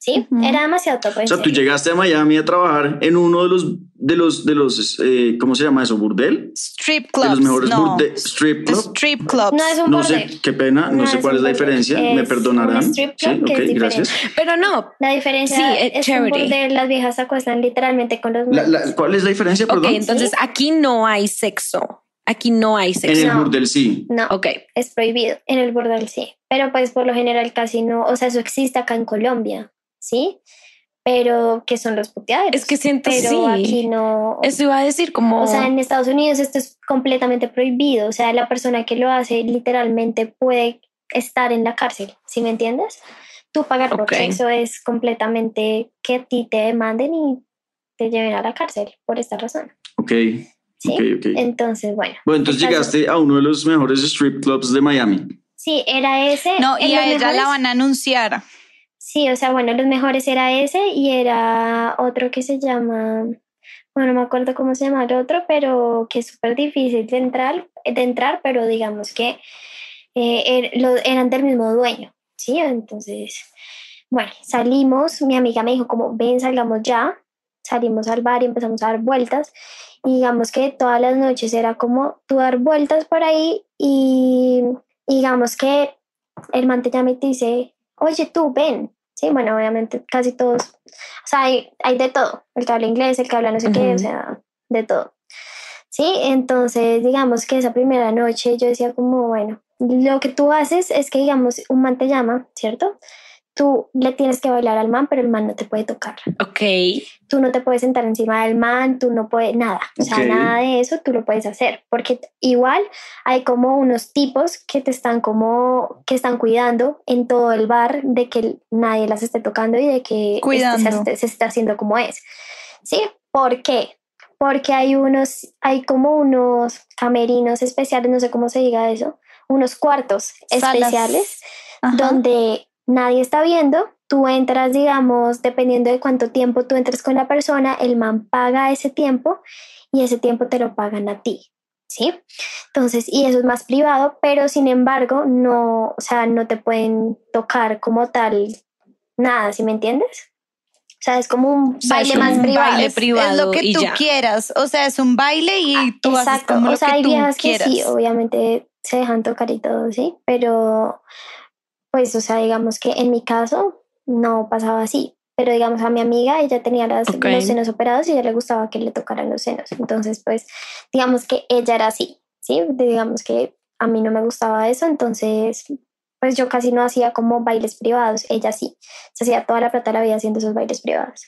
¿Sí? Ujú. Era demasiado top. en O sea, tú llegaste a Miami a trabajar en uno de los, de los, de los, eh, ¿cómo se llama eso? ¿Burdel? Strip De clubs. los mejores no. strip club. Strip clubs. No es un No bordel. sé, qué pena, no, No sé es cuál es la diferencia, me es perdonarán. un strip Sí, club que ok, es gracias. Pero no. La diferencia Sí, es un charity. bordel, las viejas se acuestan literalmente con los La- la- ¿Cuál es la diferencia, Ok, perdón? entonces aquí no hay sexo. Aquí no hay en sexo. el No. burdel sí. No, Ok. es prohibido. En el bordel sí. Pero pues por lo general casi no, o sea, eso existe acá en Colombia, ¿sí? Pero que son los puteadores. Es que siento pero sí. aquí no. Eso iba a decir como. O sea, en Estados Unidos esto es completamente prohibido. O sea, la persona que lo hace literalmente puede estar en la cárcel, ¿sí me entiendes? Tú pagar por Ok. sexo es completamente que a ti te demanden y te lleven a la cárcel por esta razón. Ok, ¿Sí? ok, ok. Entonces, bueno. Bueno, entonces llegaste a uno de los mejores strip clubs de Miami. Sí, era ese. No, y a ella la mejores- van a anunciar. Sí, o sea, bueno, los mejores era ese y era otro que se llama, bueno, no me acuerdo cómo se llama el otro, pero que es súper difícil de entrar, de entrar, pero digamos que eh, er- lo- eran del mismo dueño, ¿sí? Entonces, bueno, salimos, mi amiga me dijo como, ven, salgamos ya, salimos al bar y empezamos a dar vueltas y digamos que todas las noches era como tú dar vueltas por ahí y digamos que el man te llama y dice, oye tú, ven. Sí, bueno, obviamente casi todos, o sea, hay, hay de todo, el que habla inglés, el que habla no sé qué, o sea, de todo. Sí, entonces digamos que esa primera noche yo decía como, bueno, lo que tú haces es que digamos, un man te llama, ¿cierto? Tú le tienes que bailar al man, pero el man no te puede tocar. Ok. Tú no te puedes sentar encima del man, tú no puedes, nada, o sea, nada de eso tú lo puedes hacer, porque igual hay como unos tipos que te están como, que están cuidando en todo el bar de que nadie las esté tocando y de que este se, se está haciendo como es. ¿Sí? ¿Por qué? Porque hay unos, hay como unos camerinos especiales, no sé cómo se diga eso, unos cuartos Salas. especiales Ajá. donde nadie está viendo. Tú entras, digamos, dependiendo de cuánto tiempo tú entres con la persona, el man paga ese tiempo y ese tiempo te lo pagan a ti, ¿sí? Entonces, y eso es más privado, pero sin embargo, no, o sea, no te pueden tocar como tal nada, ¿sí me entiendes? O sea, es como un sea, baile como más un privado. baile es, privado es lo que y tú ya. quieras. O sea, es un baile y tú haces Exacto, como o lo sea, que hay tú viejas que quieras. sí, obviamente se dejan tocar y todo, sí, pero pues, o sea, digamos que en mi caso no pasaba así, pero digamos a mi amiga, ella tenía las, Ok. los senos operados y a ella le gustaba que le tocaran los senos, entonces pues, digamos que ella era así, sí, digamos que a mí no me gustaba eso, entonces pues yo casi no hacía como bailes privados, ella sí, se hacía toda la plata de la vida haciendo esos bailes privados.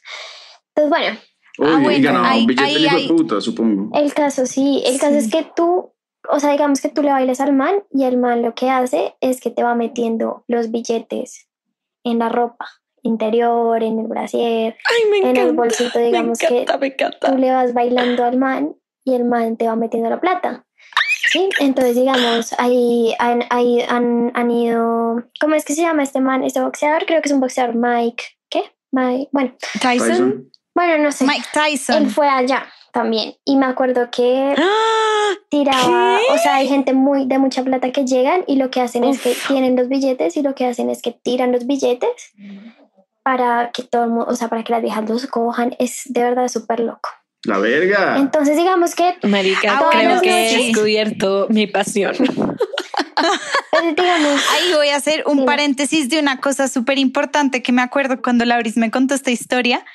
Entonces, bueno, Uy, Ah, bueno, ganaba ahí- un billete ahí el hijo de hay- puta, supongo. El caso sí, el caso es que tú, o sea, digamos que tú le bailas al man y el man lo que hace es que te va metiendo los billetes en la ropa interior, en el brasier, Ay, me en encanta. el bolsito, digamos me que encanta, me encanta. tú le vas bailando al man y el man te va metiendo la plata. ¿Sí? Entonces, digamos, ahí han, ahí han, han ido, ¿cómo es que se llama este man, este boxeador? Creo que es un boxeador, Mike, ¿qué? Mike, bueno, Tyson. Tyson. Bueno, no sé. Mike Tyson. Él fue allá también. Y me acuerdo que ¡Ah! tiraba, o sea, hay gente muy de mucha plata que llegan y lo que hacen es que tienen los billetes y lo que hacen es que tiran los billetes para que todo el mundo, o sea, para que las viejas los cojan. Es de verdad súper loco. La verga. Entonces, digamos que, Marica, Ah, creo que he descubierto mi pasión. digamos, Ahí voy a hacer un Sí. paréntesis de una cosa súper importante que me acuerdo cuando Lauris me contó esta historia.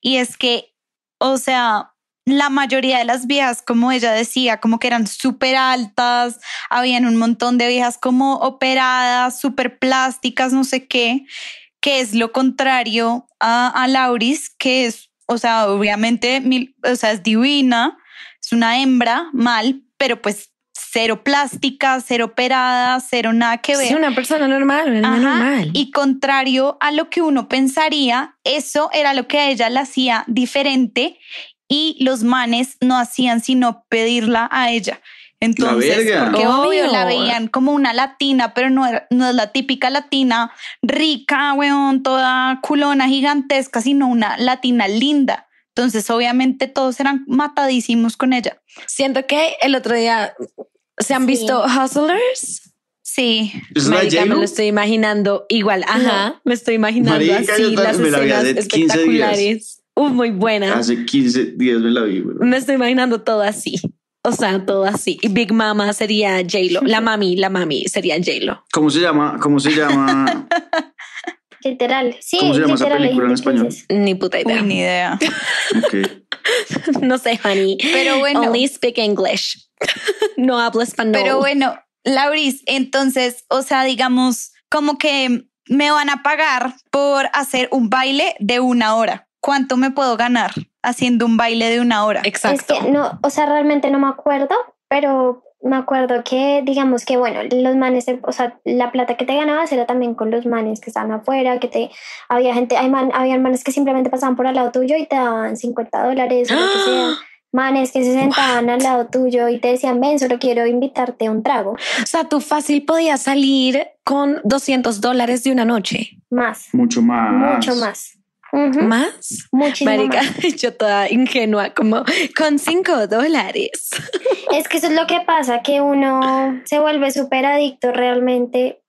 Y es que, o sea, la mayoría de las viejas, como ella decía, como que eran súper altas, habían un montón de viejas como operadas, súper plásticas, no sé qué, que es lo contrario a, a Lauris, que es, o sea, obviamente, mil- o sea, es divina, es una hembra, mal, pero pues cero plástica, cero operada, cero nada que ver. Es una persona normal, Ajá, normal. Y contrario a lo que uno pensaría, eso era lo que a ella la hacía diferente y los manes no hacían sino pedirla a ella. Entonces, porque obvio Obvio. la veían como una latina, pero no, era- no es la típica latina rica, weón, toda culona gigantesca, sino una latina linda. Entonces, obviamente todos eran matadísimos con ella. Siento que el otro día se han Sí. visto Hustlers. Sí. ¿Es la de Marica, me lo estoy imaginando igual. Ajá, me estoy imaginando Marica, así las escenas hace 15 días. espectaculares. Uf, muy buena. Hace 15 días me la vi, güey. Me estoy imaginando todo así. O sea, todo así. Y Big Mama sería J-Lo. La mami, la mami sería J-Lo. ¿Cómo se llama? ¿Cómo se llama? literal. Sí, ¿Cómo se llama esa literal, hay película en español? Ni puta Uy, idea. ni idea. No sé, honey. Pero bueno. Only speak English. no hablo español. Pero bueno, Lauris, entonces, o sea, digamos, como que me van a pagar por hacer un baile de una hora. ¿Cuánto me puedo ganar haciendo un baile de una hora? Exacto. Es que no, o sea, realmente no me acuerdo, pero me acuerdo que, digamos que, bueno, los manes, o sea, la plata que te ganabas era también con los manes que estaban afuera, que te, había gente, hay man, habían manes que simplemente pasaban por al lado tuyo y te daban 50 dólares o lo que sea. Manes que se sentaban al lado tuyo y te decían, ven, solo quiero invitarte a un trago. O sea, tú fácil podías salir con 200 dólares de una noche. Más, Mucho más. mucho más. ¿Más? Muchísimo Marica, más. yo toda ingenua, como con 5 dólares. Es que eso es lo que pasa, que uno se vuelve súper adicto realmente.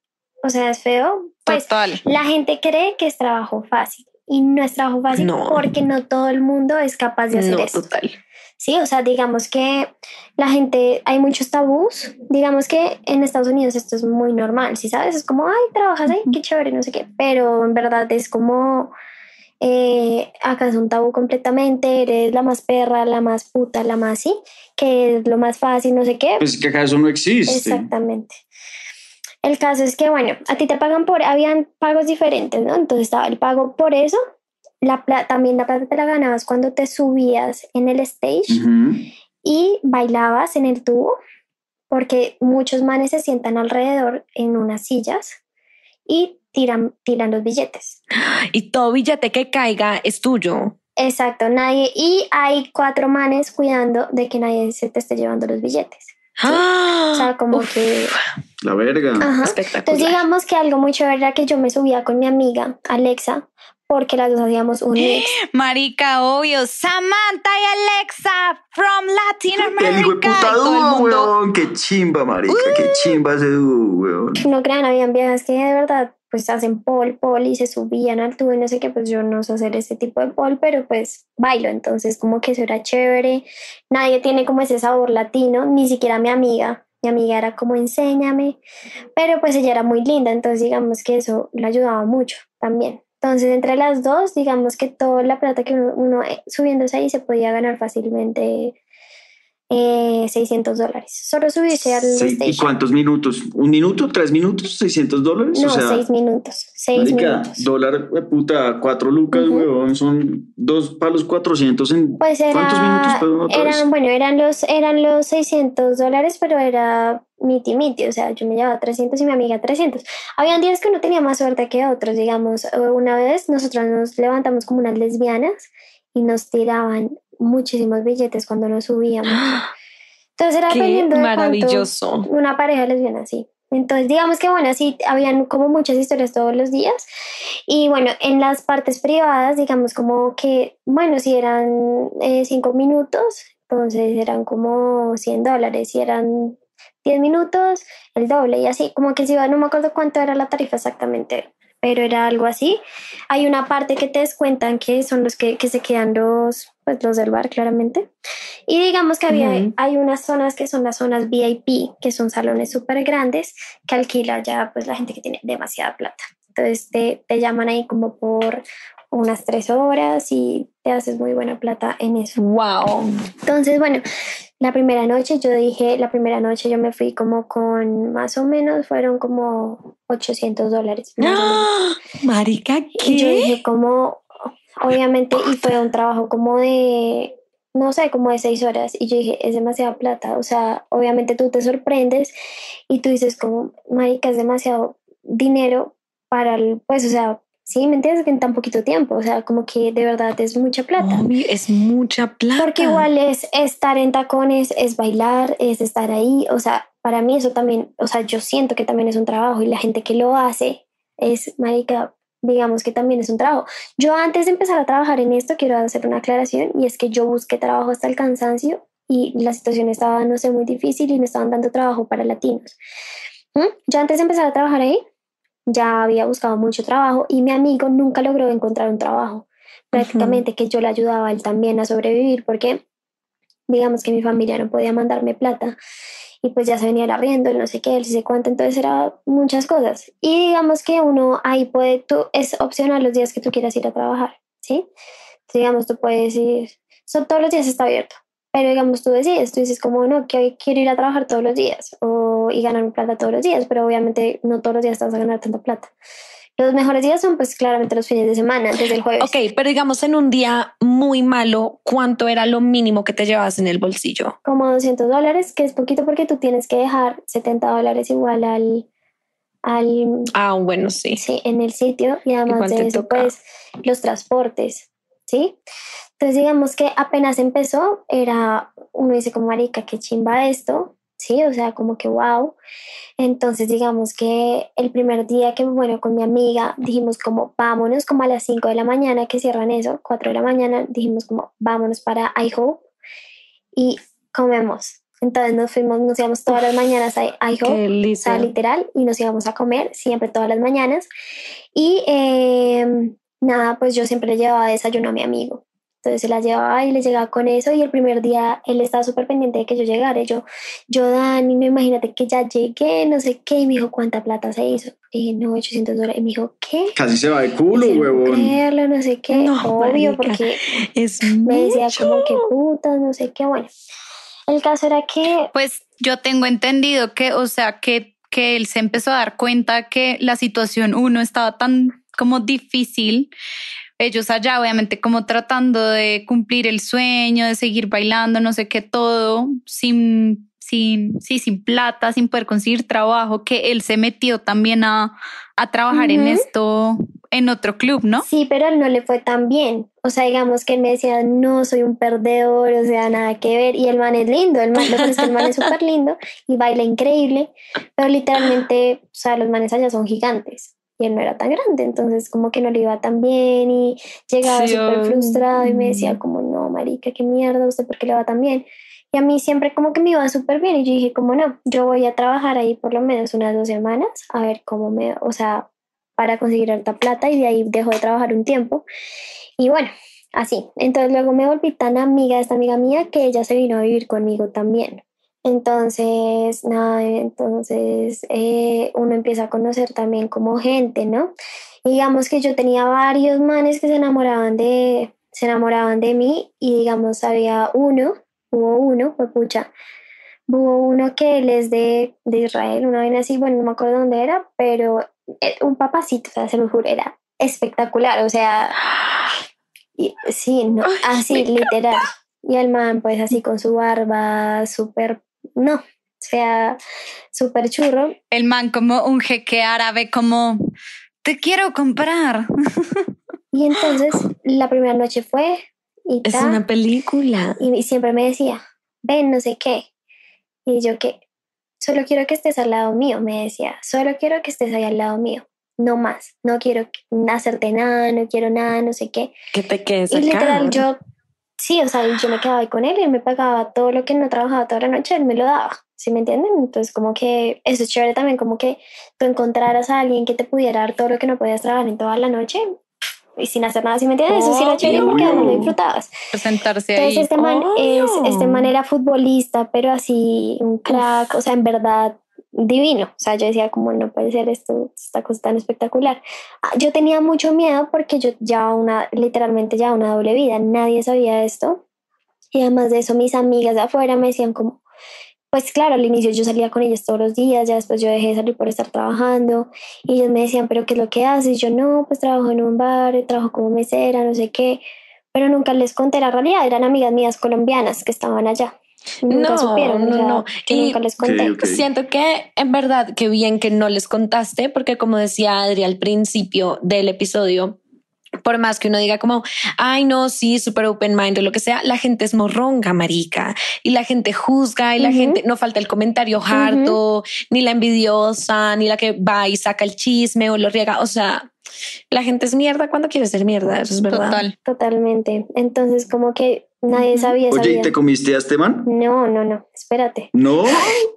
O sea, es feo. Pues Total. la gente cree que es trabajo fácil y no es trabajo fácil No. porque no todo el mundo es capaz de hacer No, eso. total. Sí, o sea, digamos que la gente, hay muchos tabús. Digamos que en Estados Unidos esto es muy normal, ¿sí sabes? Es como, ay, trabajas ahí, qué chévere, no sé qué. Pero en verdad es como, eh, acá es un tabú completamente, eres la más perra, la más puta, la más sí, que es lo más fácil, no sé qué. Pues que acá eso no existe. Exactamente. El caso es que, bueno, a ti te pagan por, habían pagos diferentes, ¿no? Entonces estaba el pago por eso, la pla- también la plata te la ganabas cuando te subías en el stage Ujú. y bailabas en el tubo, porque muchos manes se sientan alrededor en unas sillas y tiran, tiran los billetes. Y todo billete que caiga es tuyo. Exacto, nadie, y hay cuatro manes cuidando de que nadie se te esté llevando los billetes. ¡Ah! O sea, como Uf, que La verga. Ajá. espectacular. Entonces digamos que algo muy chévere era que yo me subía con mi amiga Alexa porque las dos hacíamos un mix. Marica, obvio. Samantha y Alexa from Latin America. El hijo de puta Y todo el dúo, mundo. weón. Qué chimba, marica. Qué chimba ese dúo, weón. No crean, habían viejas que de verdad pues hacen pol, pol y se subían al tubo y no sé qué, pues yo no sé hacer ese tipo de pol, pero pues bailo, entonces como que eso era chévere. Nadie tiene como ese sabor latino, ni siquiera mi amiga. Mi amiga era como enséñame, pero pues ella era muy linda, entonces digamos que eso le ayudaba mucho también. Entonces, entre las dos, digamos que toda la plata que uno, uno, eh, subiéndose ahí se podía ganar fácilmente eh, 600 dólares. Solo subirse al Seis- stage. ¿Y cuántos minutos? ¿Un minuto? ¿Tres minutos? ¿600 dólares? No, o sea, seis minutos. Seis marica, minutos. dólar, de puta, cuatro lucas, Ujú. weón. Son dos palos 400 en... Pues era, ¿Cuántos minutos eran, bueno, eran los, eran los 600 dólares, pero era miti miti, o sea, yo me llevaba 300 y mi amiga 300. Habían días que uno tenía más suerte que otros, digamos, una vez nosotros nos levantamos como unas lesbianas y nos tiraban muchísimos billetes cuando nos subíamos. Entonces era Qué dependiendo de cuánto- maravilloso. una pareja lesbiana, sí. Entonces, digamos que bueno, sí, habían como muchas historias todos los días. Y bueno, en las partes privadas, digamos como que, bueno, si eran eh, cinco minutos, entonces eran como 100 dólares. Si eran 10 minutos, el doble. Y así, como que si no me acuerdo cuánto era la tarifa exactamente, pero era algo así. Hay una parte que te descuentan que son los que, que se quedan los, pues los del bar, claramente. Y digamos que había, hay unas zonas que son las zonas VIP, que son salones súper grandes, que alquila ya pues la gente que tiene demasiada plata. Entonces te, te llaman ahí como por unas tres horas y te haces muy buena plata en eso. Wow. Entonces, bueno, la primera noche yo dije, la primera noche yo me fui como con más o menos, fueron como 800 dólares. ¡Ah! Marica, ¿qué? Y yo dije como, obviamente, y fue un trabajo como de, no sé, como de seis horas. Y yo dije, es demasiada plata. O sea, obviamente tú te sorprendes y tú dices como, marica, es demasiado dinero para el, pues, o sea, Sí, ¿me entiendes? Que en tan poquito tiempo, o sea, como que de verdad es mucha plata. es mucha plata. Porque igual es estar en tacones, es bailar, es estar ahí, o sea, para mí eso también, o sea, yo siento que también es un trabajo y la gente que lo hace es, marica, digamos que también es un trabajo. Yo antes de empezar a trabajar en esto, quiero hacer una aclaración y es que yo busqué trabajo hasta el cansancio y la situación estaba, no sé, muy difícil y me estaban dando trabajo para latinos. ¿Mm? Yo antes de empezar a trabajar ahí, ya había buscado mucho trabajo y mi amigo nunca logró encontrar un trabajo. Prácticamente que yo le ayudaba a él también a sobrevivir porque digamos que mi familia no podía mandarme plata y pues ya se venía el arriendo, no sé qué, él sé cuánto, entonces era muchas cosas. Y digamos que uno ahí puede, tú, es opcional los días que tú quieras ir a trabajar, ¿sí? digamos, tú puedes ir, son, todos los días está abierto, pero digamos, tú decides, tú dices como, no, que hoy quiero ir a trabajar todos los días o, y ganar plata todos los días, pero obviamente no todos los días te vas a ganar tanta plata. Los mejores días son pues claramente los fines de semana, desde el jueves. Ok, pero digamos en un día muy malo, ¿cuánto era lo mínimo que te llevas en el bolsillo? Como 200 dólares, que es poquito porque tú tienes que dejar 70 dólares igual al... al ah, bueno, sí. Sí, en el sitio y además de eso, pues los transportes, ¿sí? Entonces, digamos que apenas empezó, era, uno dice como, marica, qué chimba esto, ¿sí? O sea, como que wow. Entonces, digamos que el primer día que, bueno, con mi amiga, dijimos como, vámonos como a las 5 de la mañana, que cierran eso, 4 de la mañana, dijimos como, vámonos para IHOP y comemos. Entonces nos fuimos, nos íbamos todas las mañanas a IHOP, o sea, literal, y nos íbamos a comer siempre todas las mañanas. Y eh, nada, pues yo siempre le llevaba desayuno a mi amigo. Entonces se la llevaba y le llegaba con eso y el primer día él estaba súper pendiente de que yo llegara. Y yo, yo, Dani, no imagínate que ya llegué, no sé qué. Y me dijo, ¿cuánta plata se hizo? Y no, 800 dólares. Y me dijo, ¿qué? Casi se va de culo, huevón. Creerlo, no sé qué. No, Obvio, porque es me decía como que putas, no sé qué. Bueno, el caso era que... Pues yo tengo entendido que, o sea, que, que él se empezó a dar cuenta que la situación, uno, estaba tan como difícil ellos allá obviamente como tratando de cumplir el sueño, de seguir bailando, no sé qué, todo sin, sin, sí, sin plata, sin poder conseguir trabajo, que él se metió también a, a trabajar en esto en otro club, ¿no? Sí, pero él no le fue tan bien. O sea, digamos que él me decía, no, soy un perdedor, o sea, nada que ver. Y el man es lindo, el man, es que el man es súper lindo y baila increíble, pero literalmente, o sea, los manes allá son gigantes y él no era tan grande, entonces como que no le iba tan bien y llegaba súper frustrado y me decía como, no, marica, qué mierda, ¿usted por qué le va tan bien? Y a mí siempre como que me iba súper bien y yo dije como, no, yo voy a trabajar ahí por lo menos unas dos semanas a ver cómo me, o sea, para conseguir harta plata y de ahí dejo de trabajar un tiempo. Y bueno, así. Entonces luego me volví tan amiga de esta amiga mía que ella se vino a vivir conmigo también. Entonces, nada, entonces eh, uno empieza a conocer también como gente, ¿no? digamos que yo tenía varios manes que se enamoraban de, se enamoraban de mí y digamos había uno, hubo uno, pues pucha, hubo uno que él es de, de Israel, una vez así, bueno, no me acuerdo dónde era, pero eh, un papacito, o sea, se lo juro, era espectacular, o sea, y, sí, no, así, literal. Y el man, pues así con su barba, súper no, o sea, súper churro. El man como un jeque árabe, como, te quiero comprar. Y entonces la primera noche fue... Y es una película. Y siempre me decía, ven, no sé qué. Y yo, ¿qué? solo quiero que estés al lado mío, me decía, solo quiero que estés ahí al lado mío, no más, no quiero hacerte nada, no quiero nada, no sé qué. Que te quedes Y acá. literal, yo, sí, o sea, yo me quedaba ahí con él y él me pagaba todo lo que no trabajaba toda la noche, él me lo daba, ¿sí me entienden? Entonces, como que eso es chévere también, como que tú encontraras a alguien que te pudiera dar todo lo que no podías trabajar en toda la noche y sin hacer nada, ¿sí me entienden? Eso sí era chévere porque además lo disfrutabas. Presentarse Entonces ahí. este man, es, este man era futbolista, pero así un crack, o sea, en verdad divino. O sea, yo decía como no puede ser esto, esta cosa tan espectacular. Ah, Yo tenía mucho miedo porque yo ya una, literalmente ya una doble vida, nadie sabía esto. Y además de eso, mis amigas de afuera me decían como, pues claro, al inicio yo salía con ellas todos los días, ya después yo dejé de salir por estar trabajando y ellos me decían, pero ¿qué es lo que haces? Yo no, pues trabajo en un bar, trabajo como mesera, no sé qué, pero nunca les conté la realidad, eran amigas mías colombianas que estaban allá. Nunca No, supieron, o no, sea, no. yo Y- nunca les conté. Siento que en verdad que bien que no les contaste, porque como decía Adri al principio del episodio, por más que uno diga como, ay, no, sí, súper open mind o lo que sea, la gente es morronga, marica, y la gente juzga y la gente, no falta el comentario harto, ni la envidiosa, ni la que va y saca el chisme o lo riega, o sea, la gente es mierda cuando quiere ser mierda, eso es verdad. Total. Totalmente. Entonces, como que nadie sabía Oye, ¿y te comiste a este man? No, no, no, espérate. No,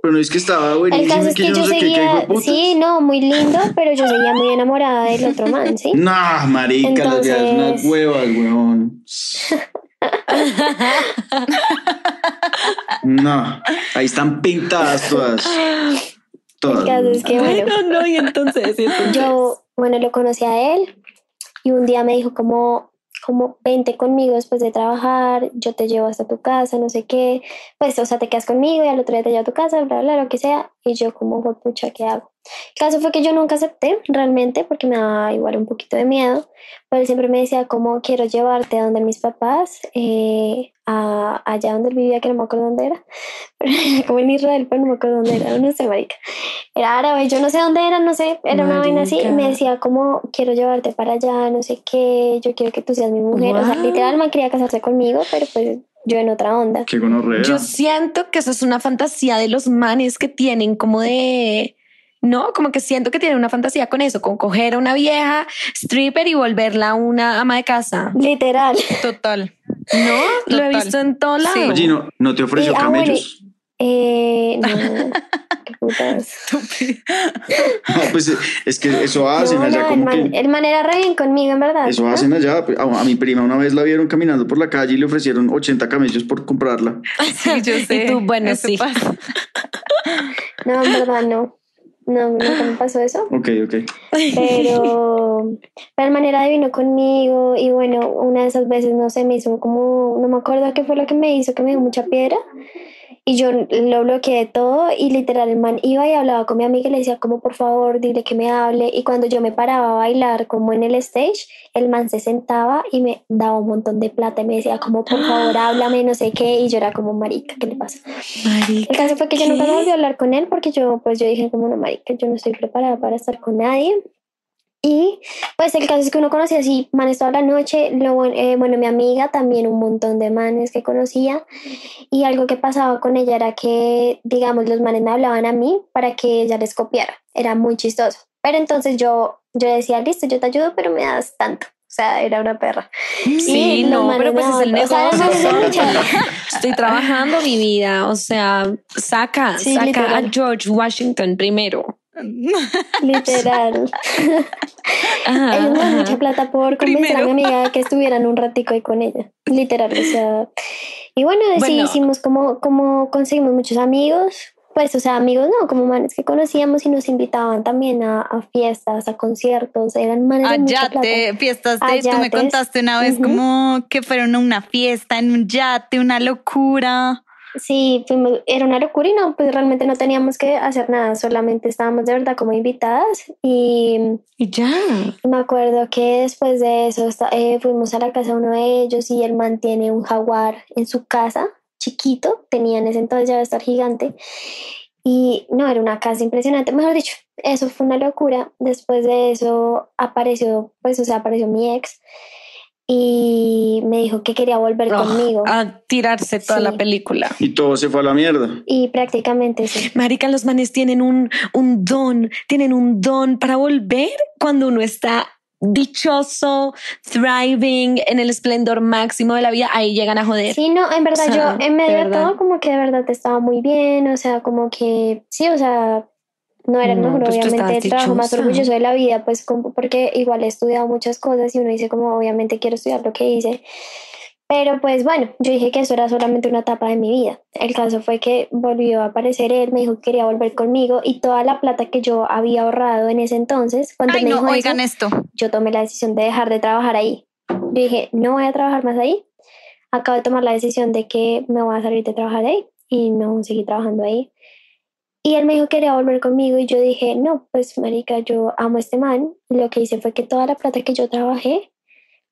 pero no es que estaba El buenísimo. caso y es que yo yo no sé qué, qué hijo seguía, sí, no, muy lindo, pero yo seguía muy enamorada del otro man, ¿sí? No, marica, las viejas unas Entonces- huevas, weón. No, ahí están pintadas todas. Todas. El caso es que, bueno, no, y entonces, y entonces. yo, bueno, lo conocí a él y un día me dijo como, como, vente conmigo después de trabajar, yo te llevo hasta tu casa, no sé qué, pues, o sea, te quedas conmigo y al otro día te llevo a tu casa, bla, bla, lo que sea, y yo como, "Jue pucha, ¿qué hago? El caso fue que yo nunca acepté realmente porque me daba igual un poquito de miedo, pero él siempre me decía como, quiero llevarte a donde mis papás, eh, a, allá donde él vivía, que no me acuerdo dónde era, pero era como en Israel, pero no me acuerdo dónde era, no sé, marica. Era árabe, yo no sé dónde era, no sé, era una vaina así, y me Marica. decía como, quiero llevarte para allá, no sé qué, yo quiero que tú seas mi mujer, o sea, Wow. literal, man quería casarse conmigo, pero pues yo en otra onda. Qué gonorrea. Yo siento que eso es una fantasía de los manes que tienen como de... No, como que siento que tienen una fantasía con eso, con coger a una vieja stripper y volverla una ama de casa. Literal. Total. No, lo he visto en todo lado. Sí. Oye, ¿no, ¿no te ofreció Y- ah, bueno, camellos? Eh, no, qué putas. No, pues eh, es que eso hacen No, allá no, el como man, que... el man era re bien conmigo, en verdad. Eso ¿no? hacen allá. A, a mi prima una vez la vieron caminando por la calle y le ofrecieron 80 camellos por comprarla. Sí, yo sé. Y tú, bueno, Eso sí. pasa. No, en verdad no. No, nunca me pasó eso. Ok, ok. pero pero el manera de vino conmigo y bueno, una de esas veces no sé, me hizo como, no me acuerdo qué fue lo que me hizo, que me dio mucha piedra y yo lo bloqueé todo y literal el man iba y hablaba con mi amiga y le decía como por favor dile que me hable y cuando yo me paraba a bailar como en el stage, el man se sentaba y me daba un montón de plata y me decía como por favor háblame, no sé qué y yo era como marica, ¿qué le pasa? El caso fue que yo nunca ¿Qué? volví a hablar con él porque yo, pues yo dije como no, marica, yo no estoy preparada para estar con nadie. Y pues el caso es que uno conocía así manes toda la noche, luego, eh, bueno, mi amiga también un montón de manes que conocía y algo que pasaba con ella era que, digamos, los manes me hablaban a mí para que ella les copiara, era muy chistoso. Pero entonces yo, yo decía, listo, yo te ayudo, pero me das tanto. O sea, era una perra. Sí, Y no, pero pues es el daban- o sea, negocio. Estoy trabajando mi vida. O sea, saca, Sí, saca literal. a George Washington primero. Literal. Ajá, Ellos me dan mucha plata por convencer a mi Primero. amiga que estuvieran un ratico ahí con ella. Literal, o sea. Y bueno, así Bueno. hicimos como, como conseguimos muchos amigos. Pues, o sea, amigos no, como manes que conocíamos y nos invitaban también a, a fiestas, a conciertos. Eran manes de mucha plata. Ayate, fiestas de, A tú me contaste una vez Ujú. como que fueron a una fiesta en un yate, una locura. Sí, fuimos- era una locura y no, pues realmente no teníamos que hacer nada, solamente estábamos de verdad como invitadas y Y ya. Me acuerdo que después de eso eh, fuimos a la casa de uno de ellos y él mantiene un jaguar en su casa, chiquito, tenía en ese entonces ya debe estar gigante. Y no, era una casa impresionante. Mejor dicho, eso fue una locura. Después de eso apareció, pues, o sea, apareció mi ex. Y me dijo que quería volver Oh, conmigo. A tirarse toda Sí. la película. Y todo se fue a la mierda. Y prácticamente sí. Marica, los manes tienen un, un don, tienen un don para volver cuando uno está dichoso, thriving, en el esplendor máximo de la vida, ahí llegan a joder. Sí, no, en verdad O sea, yo en medio de de, todo como que de verdad estaba muy bien, o sea, como que sí, o sea, no era el No, mejor, pues obviamente, el trabajo más orgulloso de la vida, pues como, porque igual he estudiado muchas cosas y uno dice como obviamente quiero estudiar lo que hice, pero pues bueno, yo dije que eso era solamente una etapa de mi vida. El caso fue que volvió a aparecer él, me dijo que quería volver conmigo y toda la plata que yo había ahorrado en ese entonces, cuando Ay, me no, dijo eso, oigan esto. yo tomé la decisión de dejar de trabajar ahí. Yo dije, no voy a trabajar más ahí. Acabo de tomar la decisión de que me voy a salir de trabajar ahí y no seguir trabajando ahí. Y él me dijo que quería volver conmigo y yo dije, no, pues marica, yo amo a este man. Lo que hice fue que toda la plata que yo trabajé,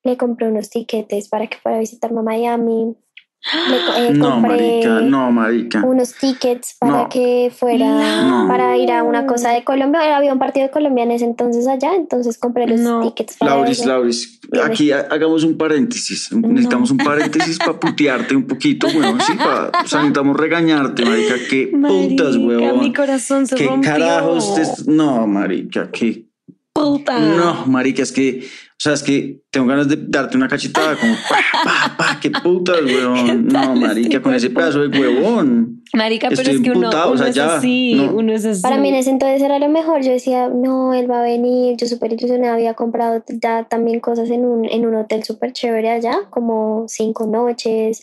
le compré unos tiquetes para que fuera a visitarme a Miami. Le eh, No, marica, no, marica. unos tickets para No. que fuera No. para ir a una cosa de Colombia. Había un partido de Colombia en ese entonces allá, entonces compré los No. tickets para Lauris. Lauris, aquí ha- hagamos un paréntesis. Necesitamos un paréntesis para putearte un poquito, weón. Sí, para, o sea, necesitamos regañarte, marica. Qué putas, Marica, weón. mi corazón se ¿Qué rompió. carajos? te- No, marica, qué Puta. No, marica, es que, sea, es que tengo ganas de darte una cachetada, como, pa, pa, pa, qué putas, weón. No, tal marica, este con ese pedazo de huevón. Marica, pero Estoy es que uno, o sea, es ya, así, no. uno es así. Para mí en ese entonces era lo mejor. Yo decía, no, él va a venir. Yo súper ilusionada. Había comprado ya también cosas en un, en un hotel súper chévere allá, como cinco noches.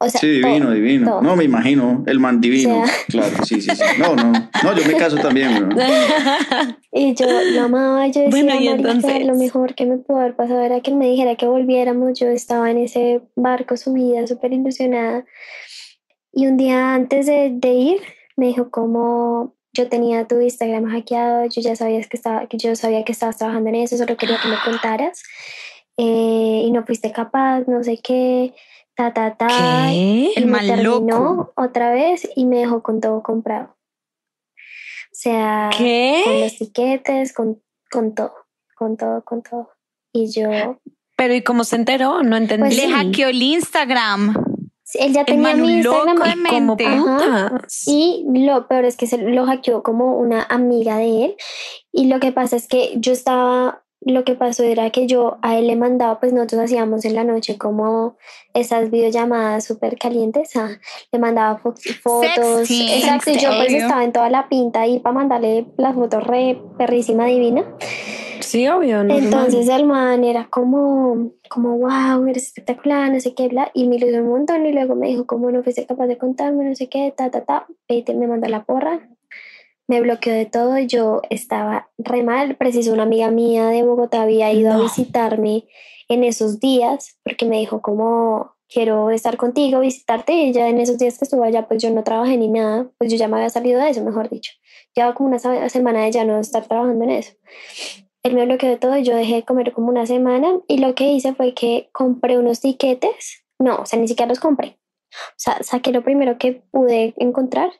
O sea, Sí, divino, todo, divino. todo. No, me imagino, el man divino. O sea. Claro, sí, sí, sí. No, no, no, yo me caso también. Y yo lo amaba. Yo decía, Bueno, y "Marica, entonces- lo mejor que me pudo haber pasado era que él me dijera que volviéramos. Yo estaba en ese barco subida, súper ilusionada. Y un día antes de, de ir, me dijo como yo tenía tu Instagram hackeado, yo ya sabías que estaba, que yo sabía que estabas trabajando en eso, solo quería que me contaras. eh, y no fuiste capaz, no sé qué, ta, ta, ta. ¿Qué? Y El me mal terminó loco. otra vez y me dejó con todo comprado. O sea, con ¿Qué? los tiquetes, con, con todo, con todo, con todo. Y yo, Pero ¿y cómo se enteró? No entendí. Pues Le hackeó el Instagram. sí, él ya El tenía mi Instagram de como putas. Y lo peor es que se lo hackeó como una amiga de él. Y lo que pasa es que yo estaba, lo que pasó era que yo a él le mandaba, pues nosotros hacíamos en la noche como esas videollamadas súper calientes. ah, le mandaba fo- fotos. Sexting. Exacto, y yo pues estaba en toda la pinta ahí para mandarle las fotos re perrísima divina. Sí, obvio. normal. Entonces el man era como, como, wow, eres espectacular, no sé qué, bla. Y me ilusionó un montón y luego me dijo, como no fuiste capaz de contarme, no sé qué, ta, ta, ta. Vete, me mandó la porra. Me bloqueó de todo y yo estaba re mal. Preciso, una amiga mía de Bogotá había ido a visitarme en esos días porque me dijo como quiero estar contigo, visitarte y ya en esos días que estuve allá pues yo no trabajé ni nada, pues yo ya me había salido de eso, mejor dicho. Llevaba como una semana de ya no estar trabajando en eso. Él me bloqueó de todo yo dejé de comer como una semana y lo que hice fue que compré unos tiquetes, no, o sea, ni siquiera los compré. O sea, saqué lo primero que pude encontrar,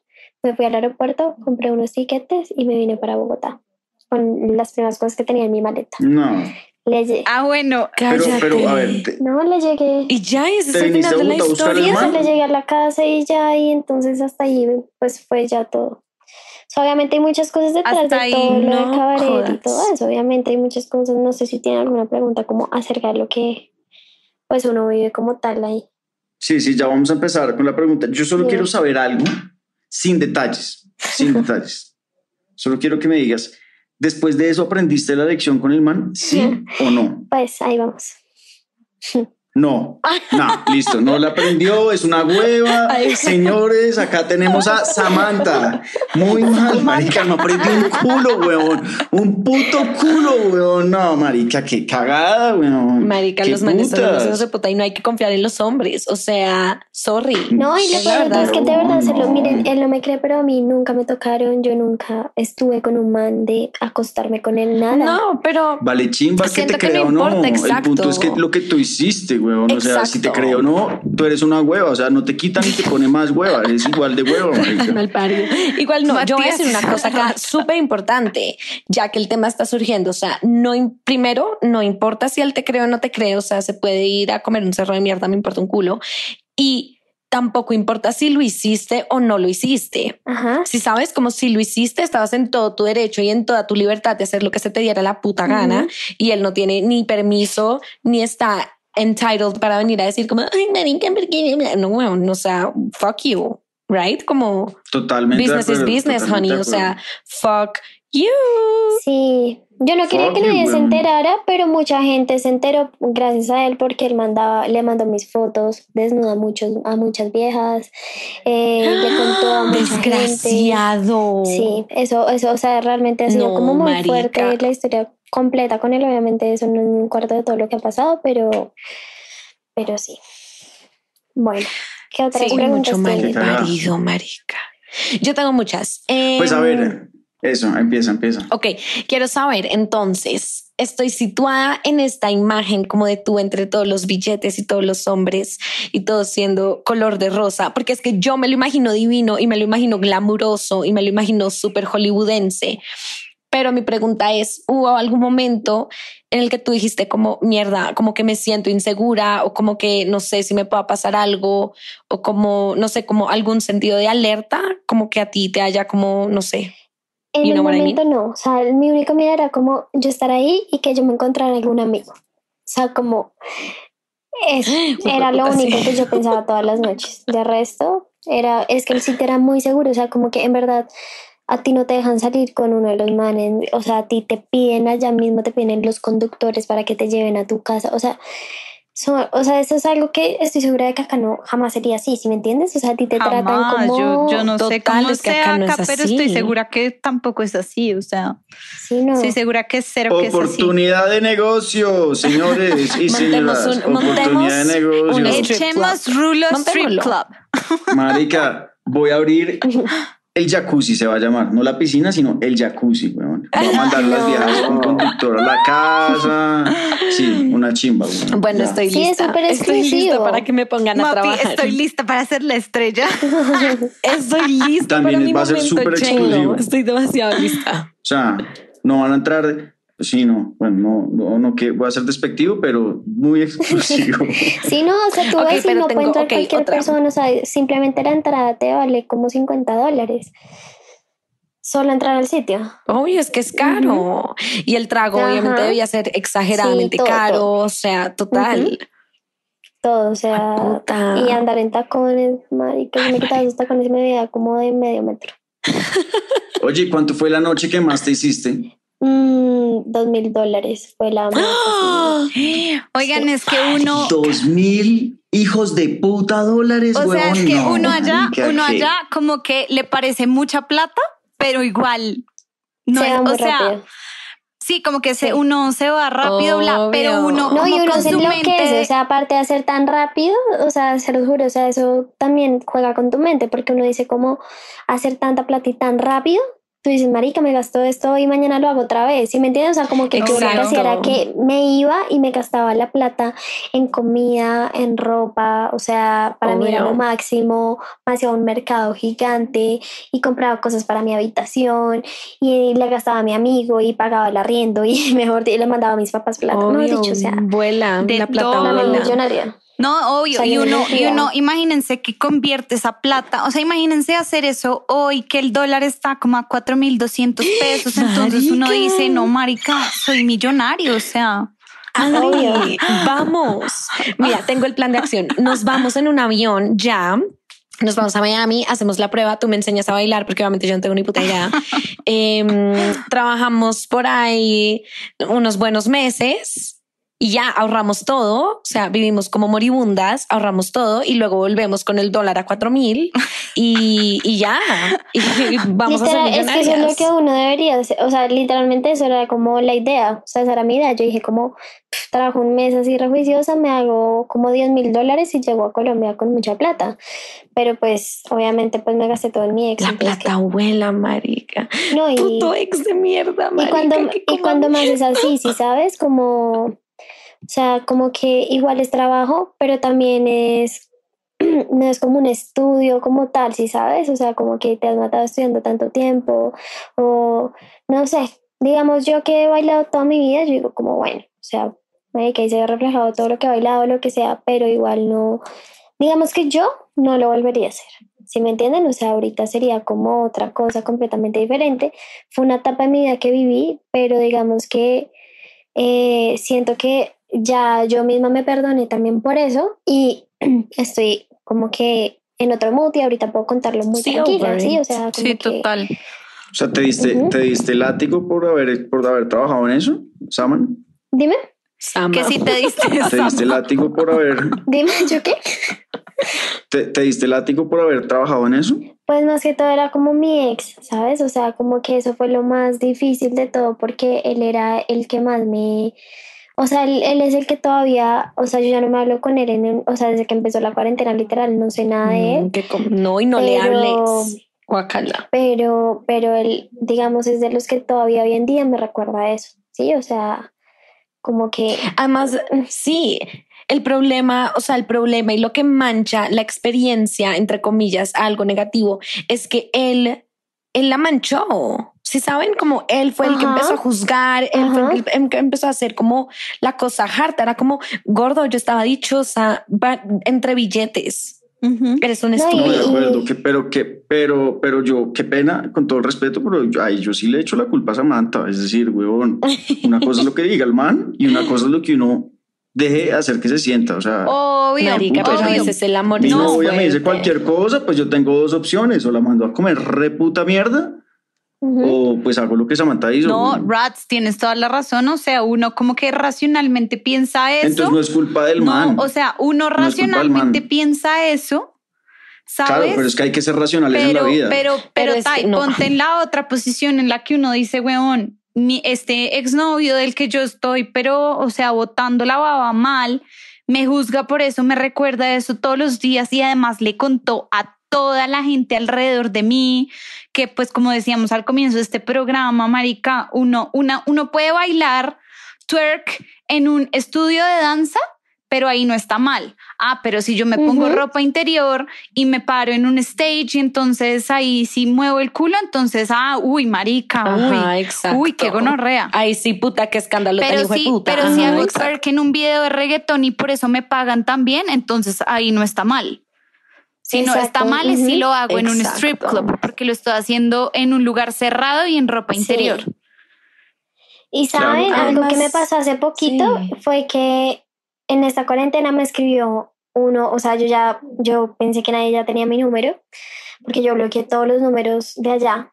me fui al aeropuerto, compré unos tiquetes y me vine para Bogotá con las primeras cosas que tenía en mi maleta. No. Le Ah, bueno. Pero, pero, a ver, te- no, le llegué. Y ya, ese ¿Te es el final de la historia. le llegué a la casa y ya, y entonces hasta ahí, pues fue ya todo. O sea, obviamente hay muchas cosas detrás Hasta de ahí todo lo no de cabaret y jodas. todo eso. Obviamente hay muchas cosas. No sé si tienen alguna pregunta como acerca de lo que pues uno vive como tal ahí. sí, sí, ya vamos a empezar con la pregunta. Yo solo Bien. quiero saber algo sin detalles, sin detalles. Solo quiero que me digas, después de eso aprendiste la lección con el man, sí o no. Pues ahí vamos. No, no, listo, no la aprendió, es una hueva. Ay. Señores, acá tenemos a Samantha. Muy mal, marica, no aprendió un culo, weón. Un puto culo, weón. No, marica, qué cagada, weón. Marica, los manes son de puta y no hay que confiar en los hombres. O sea, sorry. No, y lo la peor es que de verdad. verdad se lo No. miren, él no me cree, pero a mí nunca me tocaron, yo nunca estuve con un man de acostarme con él, nada. No, pero Vale, chimba, que Siento te que no o no. importa, El punto exacto. es que lo que tú hiciste, weón. O sea, si te Exacto. creo o no, tú eres una hueva. O sea, no te quitan ni te pone más hueva. Eres igual de hueva. Igual no, yo voy a Matías. decir una cosa acá súper importante, ya que el tema está surgiendo. O sea, no, im- primero, no importa si él te cree o no te cree, o sea, se puede ir a comer un cerro de mierda, me importa un culo. Y tampoco importa si lo hiciste o no lo hiciste. Ajá. Si sabes como si lo hiciste, estabas en todo tu derecho y en toda tu libertad de hacer lo que se te diera la puta gana y él no tiene ni permiso ni está entitled para venir a decir como, ay, marica, ¿por qué?". no, weón, o sea, fuck you, right? Como Totalmente. business is business, honey, o sea, fuck you. Sí, yo no quería Fuck que nadie se enterara, pero mucha gente se enteró gracias a él porque él mandaba, le mandó mis fotos desnuda a muchos, a muchas viejas, eh, le contó a mucha gente. Desgraciado. Sí, eso, eso, o sea, realmente ha sido No, como muy marica. fuerte la historia completa con él. Obviamente eso no es un cuarto de todo lo que ha pasado, pero, pero sí. Bueno, ¿qué otras Sí, preguntas mucho mal parido, marica. Yo tengo muchas. Pues a Em, ver, eso, empieza, empieza. Ok, quiero saber entonces, estoy situada en esta imagen como de tú entre todos los billetes y todos los hombres y todos siendo color de rosa, porque es que yo me lo imagino divino y me lo imagino glamuroso y me lo imagino súper hollywoodense. Pero mi pregunta es, ¿hubo algún momento en el que tú dijiste como mierda, como que me siento insegura o como que no sé si me pueda pasar algo o como, no sé, como algún sentido de alerta, como que a ti te haya como, no sé, En el what I momento no, o sea, mi único miedo era como yo estar ahí y que yo me encontrara algún amigo. O sea, como eso era lo único que yo pensaba todas las noches. De resto, era, es que el sitio era muy seguro, o sea, como que en verdad a ti no te dejan salir con uno de los manes, o sea, a ti te piden allá mismo, te piden los conductores para que te lleven a tu casa, o sea, so- o sea, eso es algo que estoy segura de que acá no jamás sería así, ¿sí me entiendes? O sea, a ti te tratan Jamás, como... yo, yo no sé cómo es que sea acá no acá, es pero estoy segura que tampoco es así, o sea, Sí, no. estoy segura que es cero que es así. Oportunidad de negocio, señores y señoras. un- Oportunidad de negocio. un Echemos. Rulo Strip Montémoslo. Club. Marica, voy a abrir el jacuzzi, se va a llamar. No la piscina, sino el jacuzzi, weón. Voy a mandar a las No. viejas con conductor a la casa. Sí, una chimba, weón. Bueno, Ya. estoy Sí, es lista. súper estoy lista exclusivo. para que me pongan a trabajar. estoy lista para ser la estrella. Estoy lista También para mi va a ser súper exclusivo. Estoy demasiado lista. O sea, no van a entrar. Sí, no, bueno, no, no, no que voy a ser despectivo, pero muy exclusivo. Sí, no, o sea, tú Ok, ves y no tengo- puede entrar cualquier otra. persona, o sea, simplemente la entrada te vale como 50 dólares. Solo entrar al sitio. Obvio, es que es caro. Y el trago Ajá. obviamente debía ser exageradamente Sí, todo, caro. todo. O sea, total. Todo, o sea, Puta. y andar en tacones, marica, me quitaba esos tacones me veía como de medio metro. Oye, ¿y ¿cuánto fue la noche que más te hiciste? Mm, dos mil dólares fue la más. ¡Ah! Oigan, es que uno, Dos mil hijos de puta dólares, o sea, es que No, uno allá, uno allá como que le parece mucha plata, pero igual no se es, o sea, rápido. sí, como que se, Sí. uno se va rápido, bla, pero uno No, como y uno con se su mente- o sea, aparte de hacer tan rápido, o sea, se los juro, o sea, eso también juega con tu mente, porque uno dice como hacer tanta plata y tan rápido, tú dices, marica, me gastó esto y mañana lo hago otra vez, ¿sí me entiendes? O sea, como que lo que Exacto. hacía era que me iba y me gastaba la plata en comida, en ropa, o sea, para mí era Obvio. lo máximo, me hacía un mercado gigante y compraba cosas para mi habitación y le gastaba a mi amigo y pagaba el arriendo y mejor y le mandaba a mis papás plata, Obvio, dicho, o sea, vuela, de la plata todo. la vuela. millonaria. No, obvio, O sea, y uno, no y uno, imagínense que convierte esa plata, o sea, imagínense hacer eso hoy, que el dólar está como a 4.200 pesos, entonces uno dice, no, marica, soy millonario, o sea, vamos. Mira, tengo el plan de acción. Nos vamos en un avión ya. Nos vamos a Miami, hacemos la prueba, tú me enseñas a bailar porque obviamente yo no tengo ni puta idea. Em, trabajamos por ahí unos buenos meses y ya ahorramos todo, o sea, vivimos como moribundas, ahorramos todo y luego volvemos con el dólar a cuatro mil y, y ya, y vamos a ser Literal, es que eso es lo millonarias. que uno debería hacer. O sea, literalmente eso era como la idea. O sea, esa era mi idea. Yo dije como, pff, trabajo un mes así rejuiciosa, me hago como 10 mil dólares y llego a Colombia con mucha plata. Pero pues, obviamente, pues me gasté todo en mi ex. La plata abuela, marica. que- No, y, Puto ex de mierda, y marica. cuando, que y cuando más es así, si sabes, como... O sea, como que igual es trabajo, pero también es, no es como un estudio como tal, si sabes, o sea, como que te has matado estudiando tanto tiempo, o no sé, digamos yo que he bailado toda mi vida, yo digo como, bueno, o sea, que ahí se ha reflejado todo lo que he bailado, lo que sea, pero igual no, digamos que yo no lo volvería a hacer. Si me entienden? O sea, ahorita sería como otra cosa completamente diferente. Fue una etapa de mi vida que viví, pero digamos que eh, siento que ya yo misma me perdoné también por eso y estoy como que en otro mood y ahorita puedo contarlo muy tranquila, ¿sí? O sea, sí, total. O sea, ¿te diste, ¿te diste látigo por haber, por haber trabajado en eso, Saman? Dime. Que si te diste. ¿Te diste látigo por haber. Dime, ¿yo qué? ¿Te, ¿Te, diste látigo por haber trabajado en eso? Pues más que todo era como mi ex, ¿sabes? O sea, como que eso fue lo más difícil de todo porque él era el que más me... O sea, él, él es el que todavía, o sea, yo ya no me hablo con él, en, o sea, desde que empezó la cuarentena, literal, no sé nada de él. Mm, no, y no le hables. Guacala. Pero, pero él, digamos, es de los que todavía hoy en día me recuerda eso, ¿sí? O sea, como que... Además, sí, el problema, o sea, el problema y lo que mancha la experiencia, entre comillas, algo negativo, es que él, él la manchó. Si saben, como él fue el que empezó a juzgar, él fue el que empezó a hacer como la cosa harta, era como gordo, yo estaba dichosa entre billetes. Eres un estúpido. No, de acuerdo, que, pero, que, pero, pero yo, qué pena, con todo el respeto, pero yo, ay, yo sí le echo la culpa a Samantha. Es decir, huevón, una cosa es lo que diga el man y una cosa es lo que uno deje hacer que se sienta, o sea, obvio, Marica, pero a veces el amor mi novia me dice cualquier cosa, pues yo tengo dos opciones, o la mando a comer reputa mierda, o pues hago lo que Samantha hizo. No, Rats, tienes toda la razón, o sea, uno como que racionalmente piensa eso. Entonces no es culpa del no, man. O sea, uno racionalmente piensa eso. ¿Sabes? Claro, pero es que hay que ser racionales pero, en la vida. Pero, pero, pero Tai, no. ponte en la otra posición en la que uno dice, weón, mi, este exnovio del que yo estoy, pero, o sea, botando la baba mal, me juzga por eso, me recuerda eso todos los días y además le contó a toda la gente alrededor de mí, que pues como decíamos al comienzo de este programa, Marica, uno, una, uno puede bailar twerk en un estudio de danza pero ahí no está mal. Ah, pero si yo me pongo uh -huh. ropa interior y me paro en un stage y entonces ahí sí muevo el culo, entonces, ah, uy, marica, Ajá, uy, exacto. uy, qué gonorrea. Ay, sí, puta, qué escándalo Pero tan sí, puta. pero Ajá, si hago exacto. twerk en un video de reggaetón y por eso me pagan también, entonces ahí no está mal. Si no está mal es si ujú. lo hago en un strip club, porque lo estoy haciendo en un lugar cerrado y en ropa Sí. interior. Y saben, claro. algo que me pasó hace poquito sí. fue que en esta cuarentena me escribió uno, o sea, yo ya, yo pensé que nadie ya tenía mi número, porque yo bloqueé todos los números de allá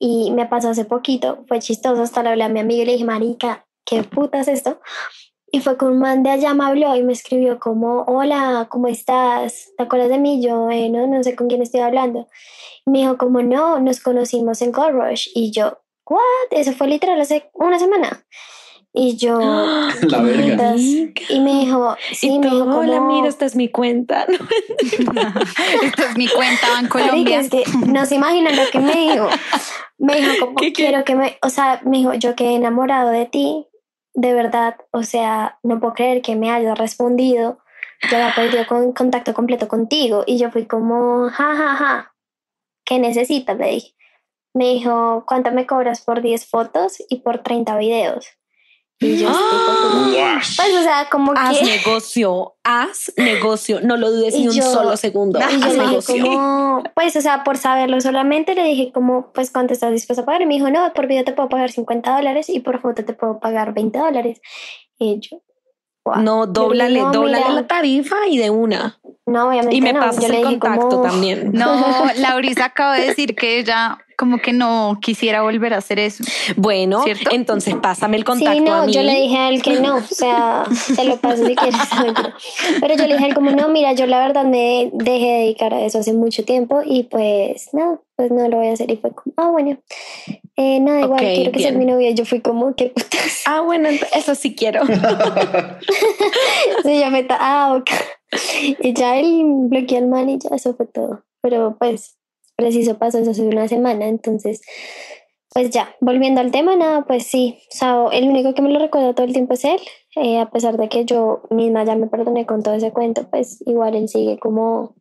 y me pasó hace poquito, fue chistoso, hasta le hablé a mi amiga y le dije, marica, ¿qué puta es esto? Y fue con un man de allá, me habló y me escribió como, hola, ¿cómo estás? ¿Te acuerdas de mí? Yo, eh, no, no sé con quién estoy hablando. Y me dijo como, no, nos conocimos en Gold Rush. Y yo, ¿what? Eso fue literal hace una semana. Y yo, La verga. y me dijo, sí, y me dijo como, hola, mira, esta es mi cuenta. Esta es mi cuenta en Marica, Colombia. es que no se imaginan lo que me dijo. Me dijo como, ¿Qué, qué? quiero que me, o sea, me dijo, yo quedé enamorado de ti, de verdad, o sea, no puedo creer que me hayas respondido, yo había perdido con, contacto completo contigo, y yo fui como, ja, ja, ja, ¿qué necesitas? Le dije. Me dijo, ¿cuánto me cobras por 10 fotos y por 30 videos? Y yo, estoy Guash. pues, o sea, como Haz que... negocio, haz negocio, no lo dudes Y ni un solo segundo. Y yo haz le dije negocio. como, pues, o sea, por saberlo solamente, le dije como, pues, ¿cuánto estás dispuesto a pagar? Y me dijo, no, por video te puedo pagar 50 dólares y por foto te puedo pagar 20 dólares. Y yo, wow. No, Yo le dóblale, dije, no, dóblale mira, la tarifa y de una. No, obviamente Y me no. pasas Yo le el dije contacto como, también. No, Laurisa acaba de decir que ella como que no quisiera volver a hacer eso. Bueno, ¿Cierto? entonces pásame el contacto Sí, no, a mí. yo le dije a él que no, o sea, te lo paso si quieres. Pero yo le dije a él como, no, mira, yo la verdad me dejé de dedicar a eso hace mucho tiempo y pues no, pues no lo voy a hacer. Y fue como, ah, bueno, eh, nada, igual quiero que bien. mi novia. Y yo fui como, qué putas. Ah, bueno, eso sí quiero. Sí, ya me ta- ah, ok. Y ya él bloqueó al man y ya eso fue todo. Pero pues, preciso pasó eso hace una semana, entonces, pues ya, volviendo al tema, nada, pues sí. O sea, el único que me lo recuerda todo el tiempo es él. eh, a pesar de que yo misma ya me perdoné con todo ese cuento, pues igual él sigue como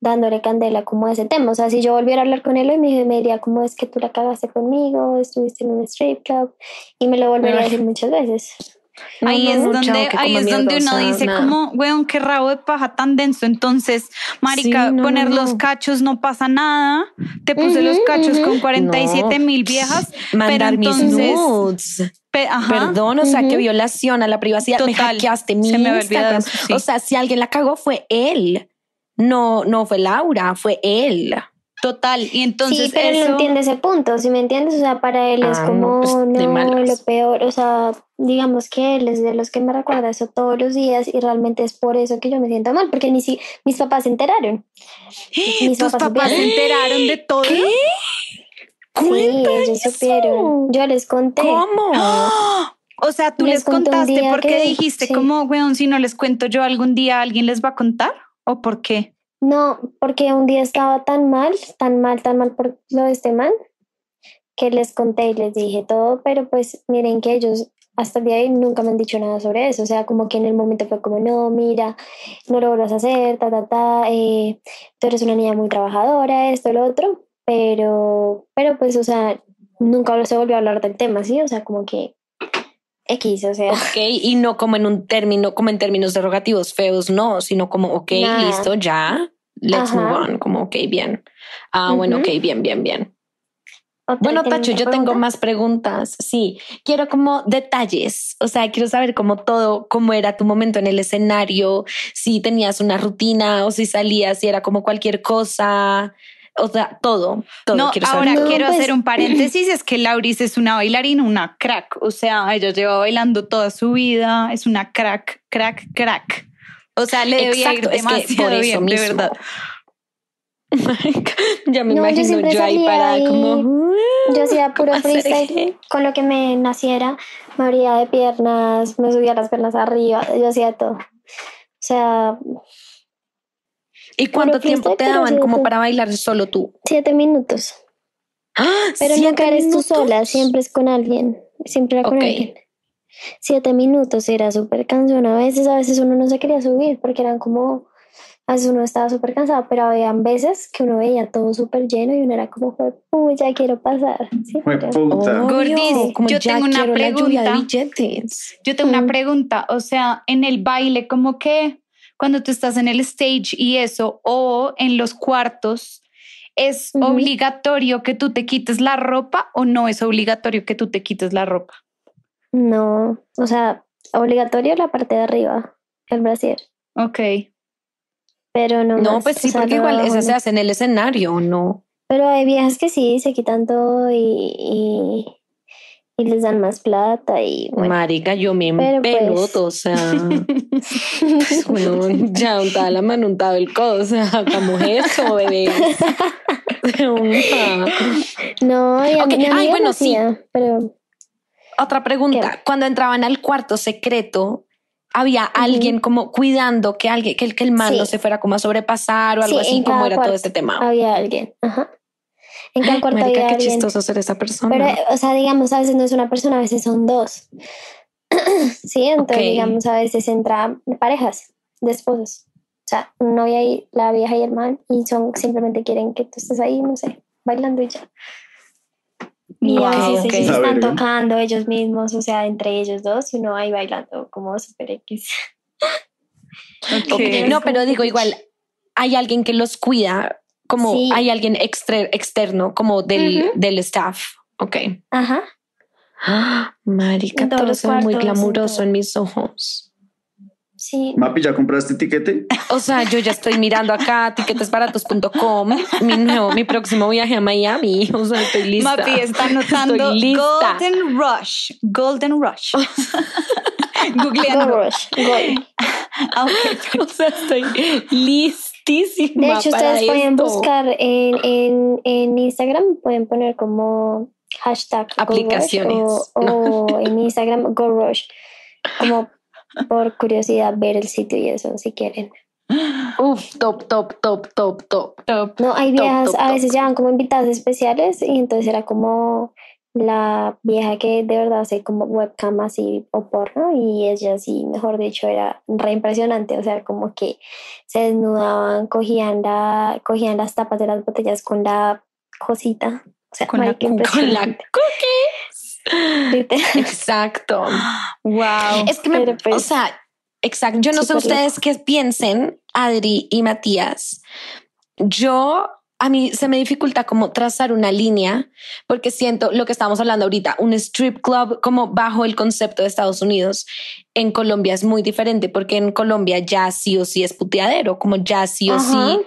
dándole candela como a ese tema. O sea, si yo volviera a hablar con él hoy, me, me diría como es que tú la cagaste conmigo, estuviste en un strip club y me lo volvería a decir muchas veces. Ahí No, es no, donde, ahí es donde uno o sea, dice nada. como, weón, qué rabo de paja tan denso. Entonces, marica, Sí, no, no, poner los no. cachos no pasa nada. Te puse los Ujú, cachos ujú. con 47 mil viejas. Mandar mis entonces- nudes. Pe- ajá. Perdón, o sea, Ujú. qué violación a la privacidad. Me Total. hackeaste mi Se me Instagram. sí. O sea, si alguien la cagó fue él. No, no fue Laura, fue él. Total. Y entonces sí, pero eso... no entiende ese punto, si me entiendes? O sea, para él es Ah, como, no, pues, no, lo peor, o sea, digamos que él es de los que me recuerda eso todos los días y realmente es por eso que yo me siento mal, porque ni si mis papás se enteraron. Mis Tus papás papás se enteraron de todo. Sí, ellos supieron. Yo les conté. ¿Cómo? O sea, tú Les contaste porque que- dijiste sí. como, weón, si no les cuento yo algún día, ¿alguien les va a contar? ¿O por qué? No, porque un día estaba tan mal, tan mal, tan mal por lo de este man, que les conté y les dije todo, pero pues miren que ellos hasta el día de hoy nunca me han dicho nada sobre eso, o sea, como que en el momento fue como, no, mira, no lo vuelvas a hacer, ta, ta, ta, eh, tú eres una niña muy trabajadora, esto, lo otro, pero, pero pues, o sea, nunca se volvió a hablar del tema, ¿sí? O sea, como que X, o sea, Ok, y no como en un término, como en términos derogativos feos, no, sino como, ok, listo, ya, let's Ajá. move on, como, ok, bien. Ah, bueno, ok, bien, bien, bien. ¿otra- Bueno, ¿tienen Tacho, yo tengo más preguntas. Sí, quiero como detalles. O sea, quiero saber cómo todo, cómo era tu momento en el escenario, si tenías una rutina o si salías, si era como cualquier cosa. O sea, todo, todo. no, quiero ahora saber. No, quiero pues- hacer un paréntesis, es que Lauris es una bailarina, una crack, o sea, ella lleva bailando toda su vida, es una crack, crack, crack. O sea, le debía Exacto, ir es que demasiado por eso bien, de verdad. ya me No, yo imagino siempre yo, ahí salía para ahí. como. Yo hacía puro freestyle con lo que me naciera, me abría de piernas, me subía las piernas arriba, yo hacía todo. O sea, ¿Y cuánto tiempo te daban como para bailar solo tú? siete minutos. ¡Ah! Pero ¿Siete nunca eres minutos? tú sola, siempre es con alguien. Siempre era con alguien. Siete minutos era súper cansón. A veces, a veces uno no se quería subir porque eran como, a veces uno estaba súper cansado, pero habían veces que uno veía todo súper lleno y uno era como, uy, ya quiero pasar. ¿sí? Puta. Gordis, como yo tengo una pregunta. Yo tengo una Mm. pregunta, o sea, en el baile, como que cuando tú estás en el stage y eso, o en los cuartos, ¿es obligatorio que tú te quites la ropa o no es obligatorio que tú te quites la ropa? No, o sea, obligatorio la parte de arriba, el brasier. Ok. Pero no No, más, pues o sí, sea, porque igual abajo se hace en el escenario, ¿no? Pero hay viejas que sí, se quitan todo y, y, y les dan más plata y bueno. Marica, yo me pues- empeloto, o sea, pues, bueno, ya untada la mano, untado el codo, o sea, como eso, bebé. No, y a Ok, mi ay, bueno, sí. pero Otra pregunta, cuando entraban al cuarto secreto, había alguien como cuidando que alguien, que el, que el man Sí. no se fuera como a sobrepasar o algo Sí, así, como era todo este tema. había alguien. Ajá. En cada cuarto Marica, qué alguien. chistoso ser esa persona. Pero, o sea, digamos, a veces no es una persona, a veces son dos. sí, entonces, Ok. digamos, a veces entran parejas de esposos. O sea, un novia y la vieja y el man, y son simplemente quieren que tú estés ahí, no sé, bailando y ya. Y a Wow, veces ok. ellos están tocando ellos mismos, o sea, entre ellos dos, y uno ahí bailando como super X. Ok. Ok, No, pero digo, igual, hay alguien que los cuida, como Sí. hay alguien extre- externo, como del, del staff. Ok. Ajá. Ah, Marica, todo los se ve muy cuartos, en glamuroso en mis ojos. Sí. Mapi, ¿ya compraste tiquete? O sea, yo ya estoy mirando acá tiquetesbaratos.com, mi nuevo, mi próximo viaje a Miami. O sea, estoy lista. Mapi está anotando lista. Golden Rush. Golden Rush. Go Googleando. Rush, go. Ah, ok. O sea, estoy listísima. De hecho, para ustedes pueden buscar en, en, en Instagram, pueden poner como hashtag Go Rush Aplicaciones, o, o en Instagram GoRush, como por curiosidad ver el sitio y eso, si quieren. Uf, top, top, top, top, top. Top. No, hay viejas, top, a veces llevan como invitadas especiales y entonces era como la vieja que de verdad hace como webcam así o porno y ella sí, mejor dicho, era re impresionante, o sea, como que se desnudaban, cogían, la, cogían las tapas de las botellas con la cosita, o sea, con, la, con la cookies. Exacto. Wow. Es que me, pues, o sea, exacto. Yo no sé ustedes qué piensen, Adri y Matías. Yo a mí se me dificulta como trazar una línea porque siento lo que estamos hablando ahorita, un strip club como bajo el concepto de Estados Unidos en Colombia es muy diferente porque en Colombia ya sí o sí es puteadero, como ya sí o sí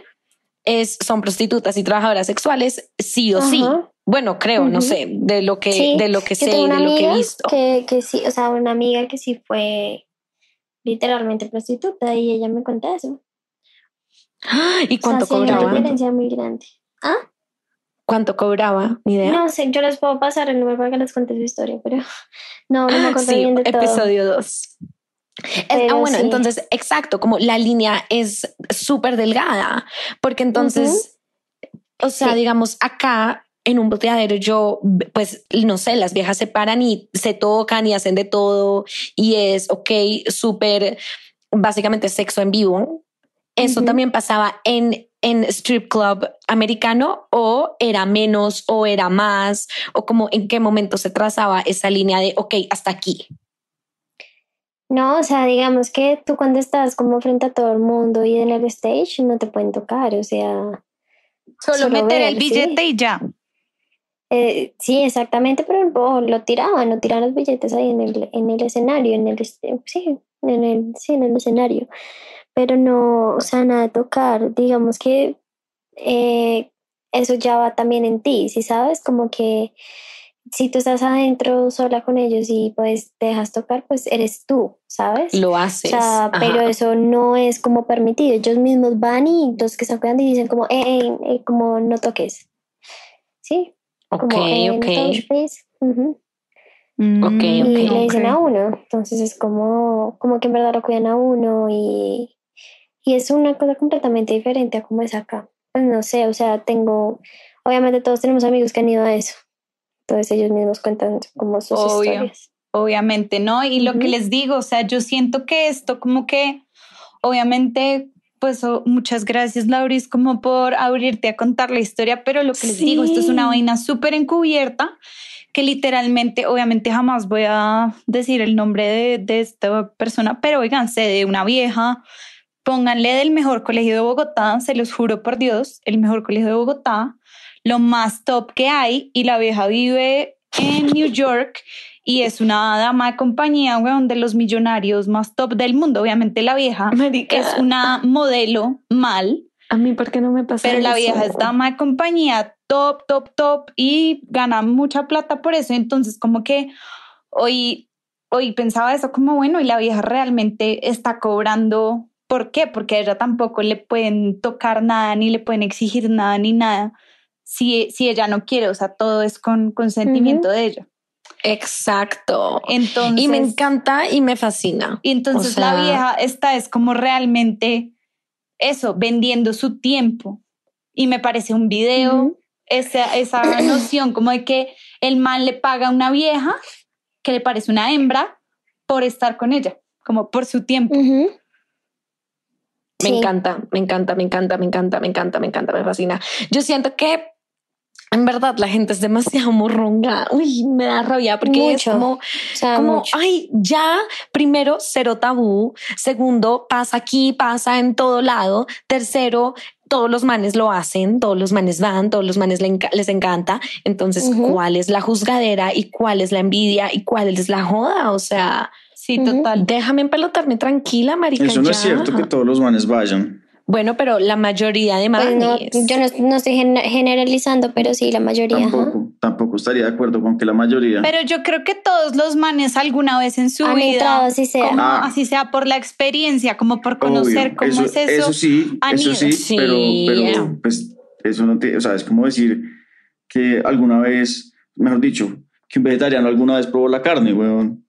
es, son prostitutas y trabajadoras sexuales, sí o sí. Bueno, creo, no sé, de lo que, de lo que sé y de lo que he visto. Que, que sí, o sea, una amiga que sí fue literalmente prostituta y ella me cuenta eso. ¿Y cuánto cobraba? Una diferencia muy grande. ¿Ah? ¿Cuánto cobraba? Ni idea. No sé, yo les puedo pasar el número para que les cuente su historia, pero no, no me acuerdo sí, bien de episodio 2. Ah, bueno, entonces, exacto, como la línea es súper delgada, porque entonces, o sea, digamos, acá en un boteadero yo, pues, no sé, las viejas se paran y se tocan y hacen de todo y es, ok, súper, básicamente sexo en vivo, ¿Eso también pasaba en, en strip club americano o era menos o era más o como en qué momento se trazaba esa línea de, ok, hasta aquí? No, o sea, digamos que tú cuando estás como frente a todo el mundo y en el stage no te pueden tocar, o sea... Solo, meter el billete y ya. Eh, sí, exactamente, pero lo tiraban, no tiraban los billetes ahí en el, en el escenario, en el, sí, en el, sí, en el escenario pero no, o sea, nada de tocar. Digamos que eh, eso ya va también en ti, si sabes, como que si tú estás adentro sola con ellos y pues te dejas tocar, pues eres tú, ¿sabes? Lo haces. O sea, pero eso no es como permitido. Ellos mismos van y los que están cuidando y dicen como, eh, eh, eh como no toques. ¿Sí? Ok, eh, ok. No Ok, y le dicen a uno. Entonces es como, como que en verdad lo cuidan a uno y, y es una cosa completamente diferente a como es acá. Pues no sé, o sea, tengo, obviamente todos tenemos amigos que han ido a eso. Entonces ellos mismos cuentan como sus historias. Obviamente, ¿no? Y lo que les digo, o sea, yo siento que esto como que, obviamente, pues oh, muchas gracias, Lauris, como por abrirte a contar la historia, pero lo que les digo, esto es una vaina súper encubierta que literalmente, obviamente jamás voy a decir el nombre de, de esta persona, pero oigan, sé de una vieja Pónganle del mejor colegio de Bogotá, se los juro por Dios, el mejor colegio de Bogotá, lo más top que hay y la vieja vive en New York y es una dama de compañía, weón, de los millonarios más top del mundo. Obviamente la vieja es una modelo mal. A mí, ¿por qué no me pasa Pero la vieja es dama de compañía top, top, top y gana mucha plata por eso. Entonces, como que hoy, hoy pensaba eso como, bueno, y la vieja realmente está cobrando ¿Por qué? Porque a ella tampoco le pueden tocar nada, ni le pueden exigir nada, ni nada, si, si ella no quiere, o sea, todo es con consentimiento de ella. Exacto. Entonces, y me encanta y me fascina. Y entonces la vieja esta es como realmente eso, vendiendo su tiempo. Y me parece un video, esa, esa noción como de que el man le paga a una vieja que le parece una hembra por estar con ella, como por su tiempo. Me encanta, me encanta, me encanta, me encanta, me encanta, me encanta, me fascina. Yo siento que en verdad la gente es demasiado morronga. Uy, me da rabia porque es como, como ay, ya, primero, cero tabú. Segundo, pasa aquí, pasa en todo lado. Tercero, todos los manes lo hacen, todos los manes van, todos los manes les encanta. Entonces, ¿cuál es la juzgadera y cuál es la envidia y cuál es la joda? O sea, Sí, total. Déjame empelotarme tranquila, marica. Eso no es cierto que todos los manes vayan. Bueno, pero la mayoría de pues manes. yo no, estoy generalizando, pero sí, la mayoría. Tampoco, tampoco estaría de acuerdo con que la mayoría. Pero yo creo que todos los manes alguna vez en su vida. así sea. Ah. así sea por la experiencia, como por conocer cómo es eso. Eso sí, eso sí, pero, pero pues eso no te. O sea, es como decir que alguna vez, mejor dicho, que un vegetariano alguna vez probó la carne, weón.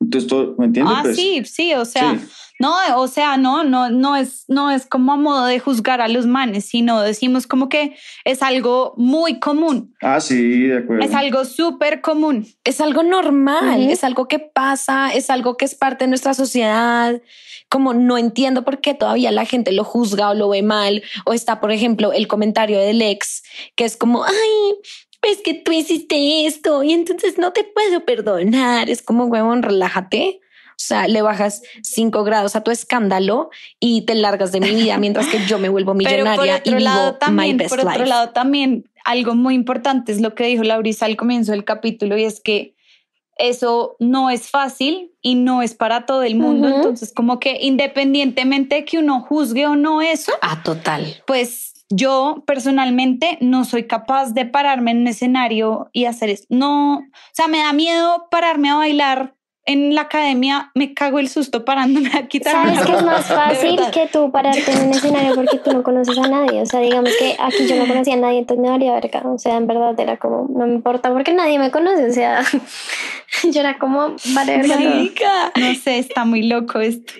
Entonces, ¿me entiendes? Ah, pues, sí, sí, o sea, No, o sea, no, no, no es, no es como a modo de juzgar a los manes, sino decimos como que es algo muy común. Ah, sí, de acuerdo. Es algo súper común. Es algo normal, es algo que pasa, es algo que es parte de nuestra sociedad. Como no entiendo por qué todavía la gente lo juzga o lo ve mal. O está, por ejemplo, el comentario del ex, que es como, ay, es que tú hiciste esto y entonces no te puedo perdonar. Es como, huevón, relájate. O sea, le bajas cinco grados a tu escándalo y te largas de mi vida mientras que yo me vuelvo millonaria y vivo también, my best Por otro life. lado, también algo muy importante es lo que dijo Laurisa al comienzo del capítulo y es que eso no es fácil y no es para todo el mundo. Entonces, como que independientemente de que uno juzgue o no eso, Ah, total. pues yo personalmente no soy capaz de pararme en un escenario y hacer eso. No, o sea, me da miedo pararme a bailar en la academia, me cago el susto parándome a quitarme. Sabes que es más fácil que tú pararte en un escenario porque tú no conoces a nadie. O sea, digamos que aquí yo no conocía a nadie, entonces me daría verga. O sea, en verdad era como, no me importa porque nadie me conoce. O sea, yo era como, vale, verga. No sé, está muy loco esto.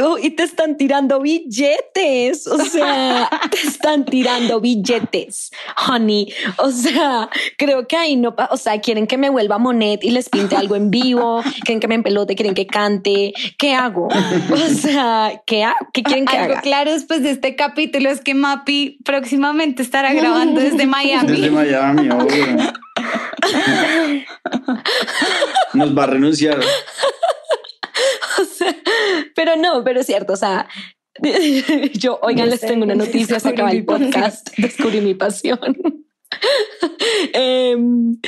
Oh, y te están tirando billetes, o sea, te están tirando billetes, honey. O sea, creo que ahí no, pa- o sea, quieren que me vuelva Monet y les pinte algo en vivo, quieren que me empelote, quieren que cante. ¿Qué hago? O sea, ¿qué, ha- qué quieren que Algo haga? claro después de este capítulo es que Mapi próximamente estará grabando desde Miami. Desde Miami, obvio. Nos va a renunciar. O sea, pero no, pero es cierto, o sea, yo, oigan, No les sé, tengo una noticia, se acaba el podcast, descubrí mi pasión. Em,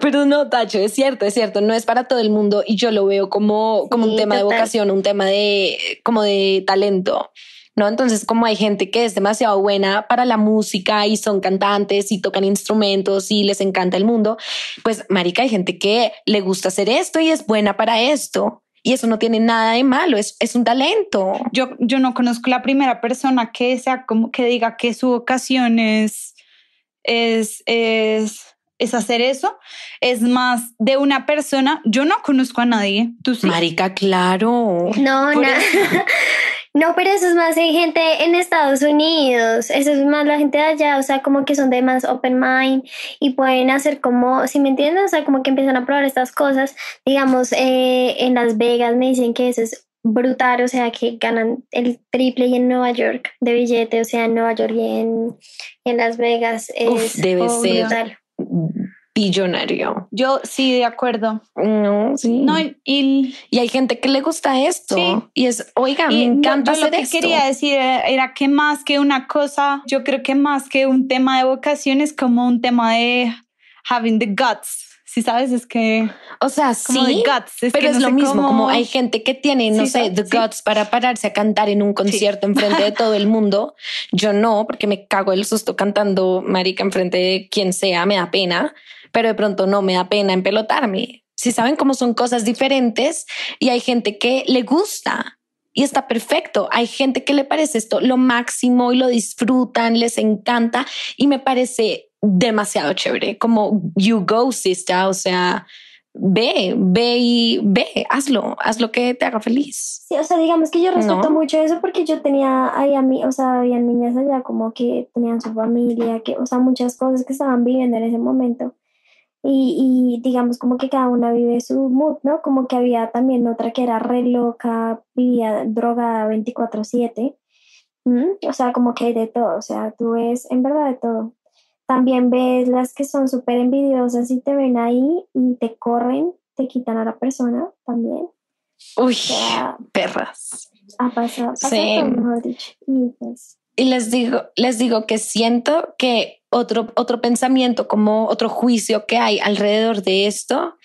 pero no, Tacho, es cierto, es cierto, no es para todo el mundo y yo lo veo como, como un tema de vocación, un tema de, como de talento. ¿no? Entonces, como hay gente que es demasiado buena para la música y son cantantes y tocan instrumentos y les encanta el mundo, pues, marica, hay gente que le gusta hacer esto y es buena para esto. Y eso no tiene nada de malo, es, es un talento. Yo, yo no conozco la primera persona que sea como que diga que su vocación es, es, es, es hacer eso. Es más de una persona. Yo no conozco a nadie. Tú sí. Marica, claro. No, Por no. Pero eso es más en gente en Estados Unidos, eso es más la gente de allá, o sea, como que son de más open mind y pueden hacer como, si me entiendes, o sea, como que empiezan a probar estas cosas, digamos, eh, en Las Vegas me dicen que eso es brutal, o sea, que ganan el triple y en Nueva York de billete, o sea, en Nueva York y en, en Las Vegas es Uf, debe oh, ser. brutal. Billonario. Yo sí, de acuerdo. No, sí. No, y, y hay gente que le gusta esto. Sí. Y es, oiga, me no, encanta lo que esto. quería decir era, era que más que una cosa, yo creo que más que un tema de vocación es como un tema de having the guts. Si sabes, es que O sea, como sí. guts. Es Pero que es no lo mismo, cómo- como hay gente que tiene, no Sí, sé, the sí. guts para pararse a cantar en un concierto enfrente de todo el mundo. Yo no, porque me cago el susto cantando marica enfrente de quien sea, me da pena, pero de pronto no me da pena empelotarme. Si saben cómo son cosas diferentes y hay gente que le gusta y está perfecto. Hay gente que le parece esto lo máximo y lo disfrutan, les encanta y me parece demasiado chévere. Como you go, sister. O sea, ve, ve y ve, hazlo, haz lo que te haga feliz. Sí, o sea, digamos que yo respeto No. mucho eso porque yo tenía ahí a mí, o sea, había niñas allá como que tenían su familia, que, o sea, muchas cosas que estaban viviendo en ese momento. Y, y digamos como que cada una vive su mood, ¿no? Como que había también otra que era re loca, vivía drogada 24/7. ¿Mm? O sea, como que hay de todo, o sea, tú ves en verdad de todo. También ves las que son súper envidiosas y te ven ahí y te corren, te quitan a la persona también. Uy, O sea, perras. ha pasado, pasa Sí. todo, mejor dicho. Y pues, Y les digo, les digo que siento que otro, otro pensamiento, como otro juicio que hay alrededor de esto,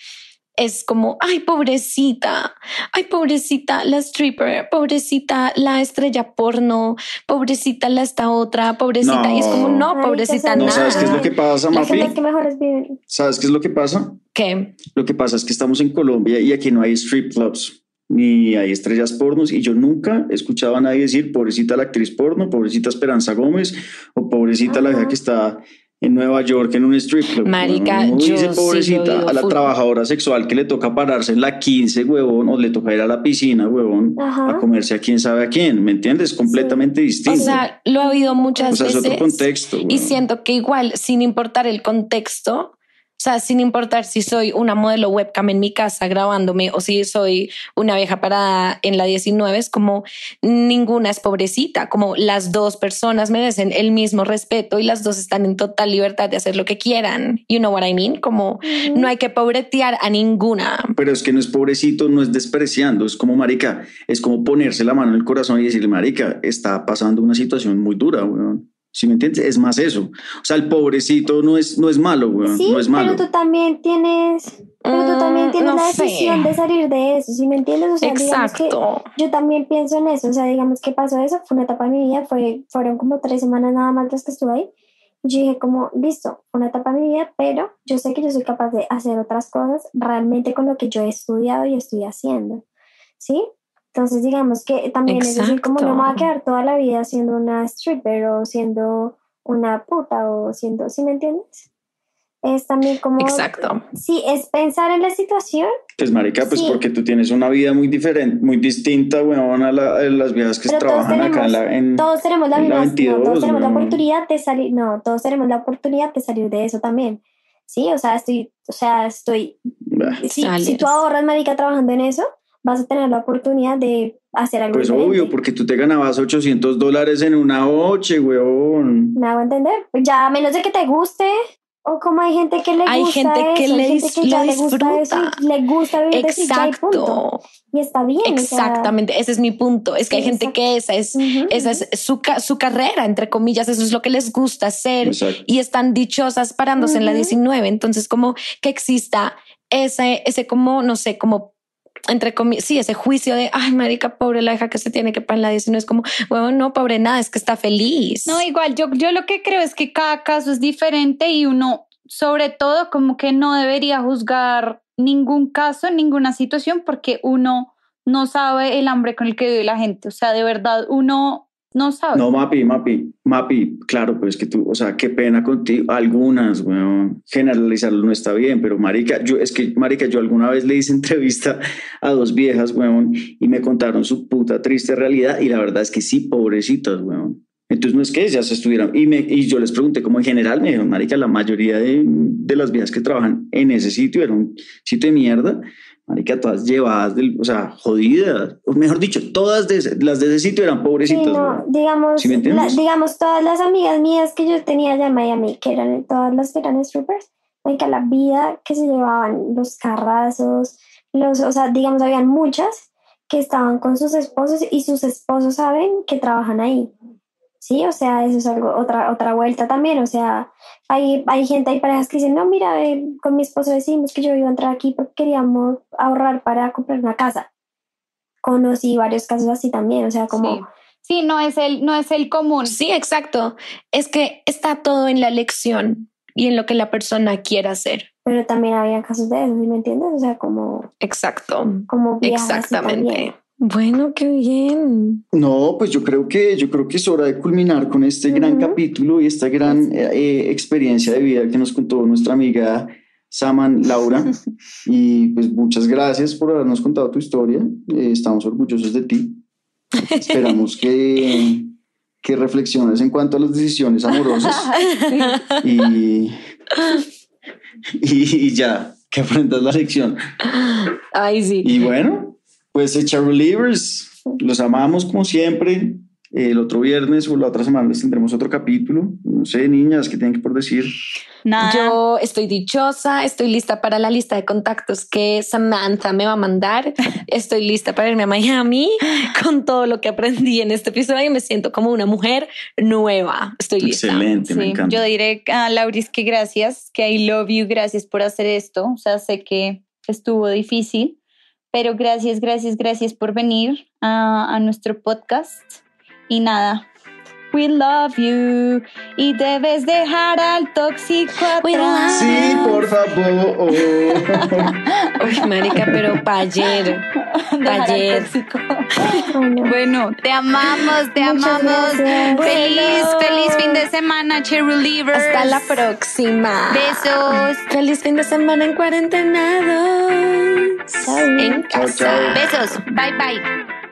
es como, ay, pobrecita, ay, pobrecita la stripper, pobrecita la estrella porno, pobrecita la esta otra, pobrecita. Y es como, No. pobrecita eso No, Nada. ¿sabes qué es lo que pasa, la Mapi? gente que mejores viven. ¿Sabes qué es lo que pasa? ¿Qué? Lo que pasa es que estamos en Colombia y aquí no hay strip clubs ni hay estrellas pornos y yo nunca he escuchado a nadie decir pobrecita la actriz porno, pobrecita Esperanza Gómez o pobrecita la vieja que está en Nueva York en un strip club. Marica, Uno yo dice sí pobrecita a la full. trabajadora sexual que le toca pararse en la 15, huevón, o le toca ir a la piscina, huevón, Ajá. a comerse a quién sabe a quién, ¿me entiendes? Completamente O distinto. sea, lo he oído muchas O sea, es veces. otro contexto. Y siento que igual, sin importar el contexto, o sea, sin importar si soy una modelo webcam en mi casa grabándome o si soy una vieja parada en la 19, es como ninguna es pobrecita, como las dos personas merecen el mismo respeto y las dos están en total libertad de hacer lo que quieran. You know what I mean? Como no hay que pobretear a ninguna. Pero es que no es pobrecito, no es despreciando, es como marica, es como ponerse la mano en el corazón y decirle, marica, está pasando una situación muy dura, weón. ¿Sí me entiendes? Es más eso. O sea, el pobrecito no es, no es malo, weón. Sí, no es malo. pero tú también tienes, pero tú también Mm, tienes no la sé. decisión de salir de eso, ¿sí me entiendes? O sea, digamos que Exacto. yo también pienso en eso, o sea, digamos que pasó eso, fue una etapa de mi vida, fue, fueron como tres semanas nada más las que estuve ahí. Yo dije como, listo, una etapa de mi vida, pero yo sé que yo soy capaz de hacer otras cosas realmente con lo que yo he estudiado y estoy haciendo, ¿sí? Entonces digamos que también es decir, como no me voy a Exacto. quedar toda la vida siendo una stripper o siendo una puta o siendo, ¿sí me entiendes? Es también como... Exacto. Sí, es pensar en la situación. Pues marica, pues Sí. porque tú tienes una vida muy diferente, muy distinta, weón, a, la- a las viejas que Pero trabajan acá en la... En, Todos tenemos la en la no, 22, todos tenemos la oportunidad de salir, no, todos tenemos la oportunidad de salir de eso también. Sí, o sea, estoy, o sea, estoy, Bah, si, Sales. si tú ahorras, marica, trabajando en eso, vas a tener la oportunidad de hacer algo Pues diferente. obvio, porque tú te ganabas 800 dólares en una noche, weón. ¿Me hago entender? Ya, a menos de que te guste, o como hay gente que le Hay gusta gente que eso, le hay gente que ya le gusta eso disfruta. y le gusta vivir eso y y. Exacto. Y está bien. o sea, Exactamente. Ese es mi punto. Es que Sí, hay gente exacto. que esa es, esa es su, su carrera, entre comillas. Eso es lo que les gusta hacer Exacto. y están dichosas parándose en la Ujú. 19. Entonces, como que exista ese, ese como, no sé, como entre comillas, sí, ese juicio de, ay, marica, pobre la hija que se tiene que parar en la 19. Es como, bueno, no, pobre nada, es que está feliz. No, igual, yo, yo lo que creo es que cada caso es diferente y uno, sobre todo, como que no debería juzgar ningún caso, ninguna situación, porque uno no sabe el hambre con el que vive la gente. O sea, de verdad, uno no sabe. No, Mapi, Mapi, Mapi, claro, pues que tú, o sea, qué pena contigo. Algunas, weón, generalizarlo no está bien, pero marica, yo, es que, marica, yo alguna vez le hice entrevista a dos viejas, weón, y me contaron su puta triste realidad, y la verdad es que sí, pobrecitas, weón. Entonces no es que ellas estuvieran, y, me, y yo les pregunté como en general, me dijeron, marica, la mayoría de, de las viejas que trabajan en ese sitio era un sitio de mierda, marica, todas llevadas, del, o sea, jodidas, o mejor dicho, todas de las de ese sitio eran Sí, pobrecitas. no, weón. digamos, ¿Sí me la- digamos, todas las amigas mías que yo tenía allá en Miami, que eran todas las que eran strippers, que la vida que se llevaban, los carrazos, los, o sea, digamos, habían muchas que estaban con sus esposos y sus esposos saben que trabajan ahí. Sí, o sea, eso es algo, otra, otra vuelta también, o sea, hay, hay gente, hay parejas que dicen, no, mira, eh, con mi esposo decimos que yo iba a entrar aquí porque queríamos ahorrar para comprar una casa. Conocí varios casos así también, o sea, como... Sí. Sí, no es el, no es el común. Sí, exacto. Es que está todo en la elección y en lo que la persona quiera hacer. pero también había casos de eso, ¿sí me entiendes? O sea, como, Exacto. como. Exactamente. Bueno, qué bien. No, pues yo creo que yo creo que es hora de culminar con este gran capítulo y esta gran eh, eh, experiencia de vida que nos contó nuestra amiga Saman Laura. y pues muchas gracias por habernos contado tu historia. Eh, estamos orgullosos de ti. Esperamos que, que reflexiones en cuanto a las decisiones amorosas y, y, y ya, que aprendas la lección. Ay, sí. Y bueno, pues Echa Relievers, los amamos como siempre. El otro viernes o la otra semana les tendremos otro capítulo. No sé, niñas, ¿qué tienen que por decir? Nada. Yo estoy dichosa, estoy lista para la lista de contactos que Samantha me va a mandar. Estoy lista para irme a Miami con todo lo que aprendí en este episodio y me siento como una mujer nueva. Estoy lista. Excelente, me Sí, encanta. yo diré a Lauris que gracias, que I love you, gracias por hacer esto. O sea, sé que estuvo difícil, pero gracias, gracias, gracias por venir a, nuestro podcast. Y nada, we love you. Y debes dejar al tóxico We atrás. love Sí, por favor. Uy, marica, pero pa' ayer. Pa' ayer. tóxico. Bueno. Bueno, te amamos, te Muchas amamos. gracias. Feliz, Bueno. feliz fin de semana, Cherry Livers. Hasta la próxima. Besos. Feliz fin de semana en cuarentenados. Chao. En Chao, casa. chao. Besos. Bye, bye.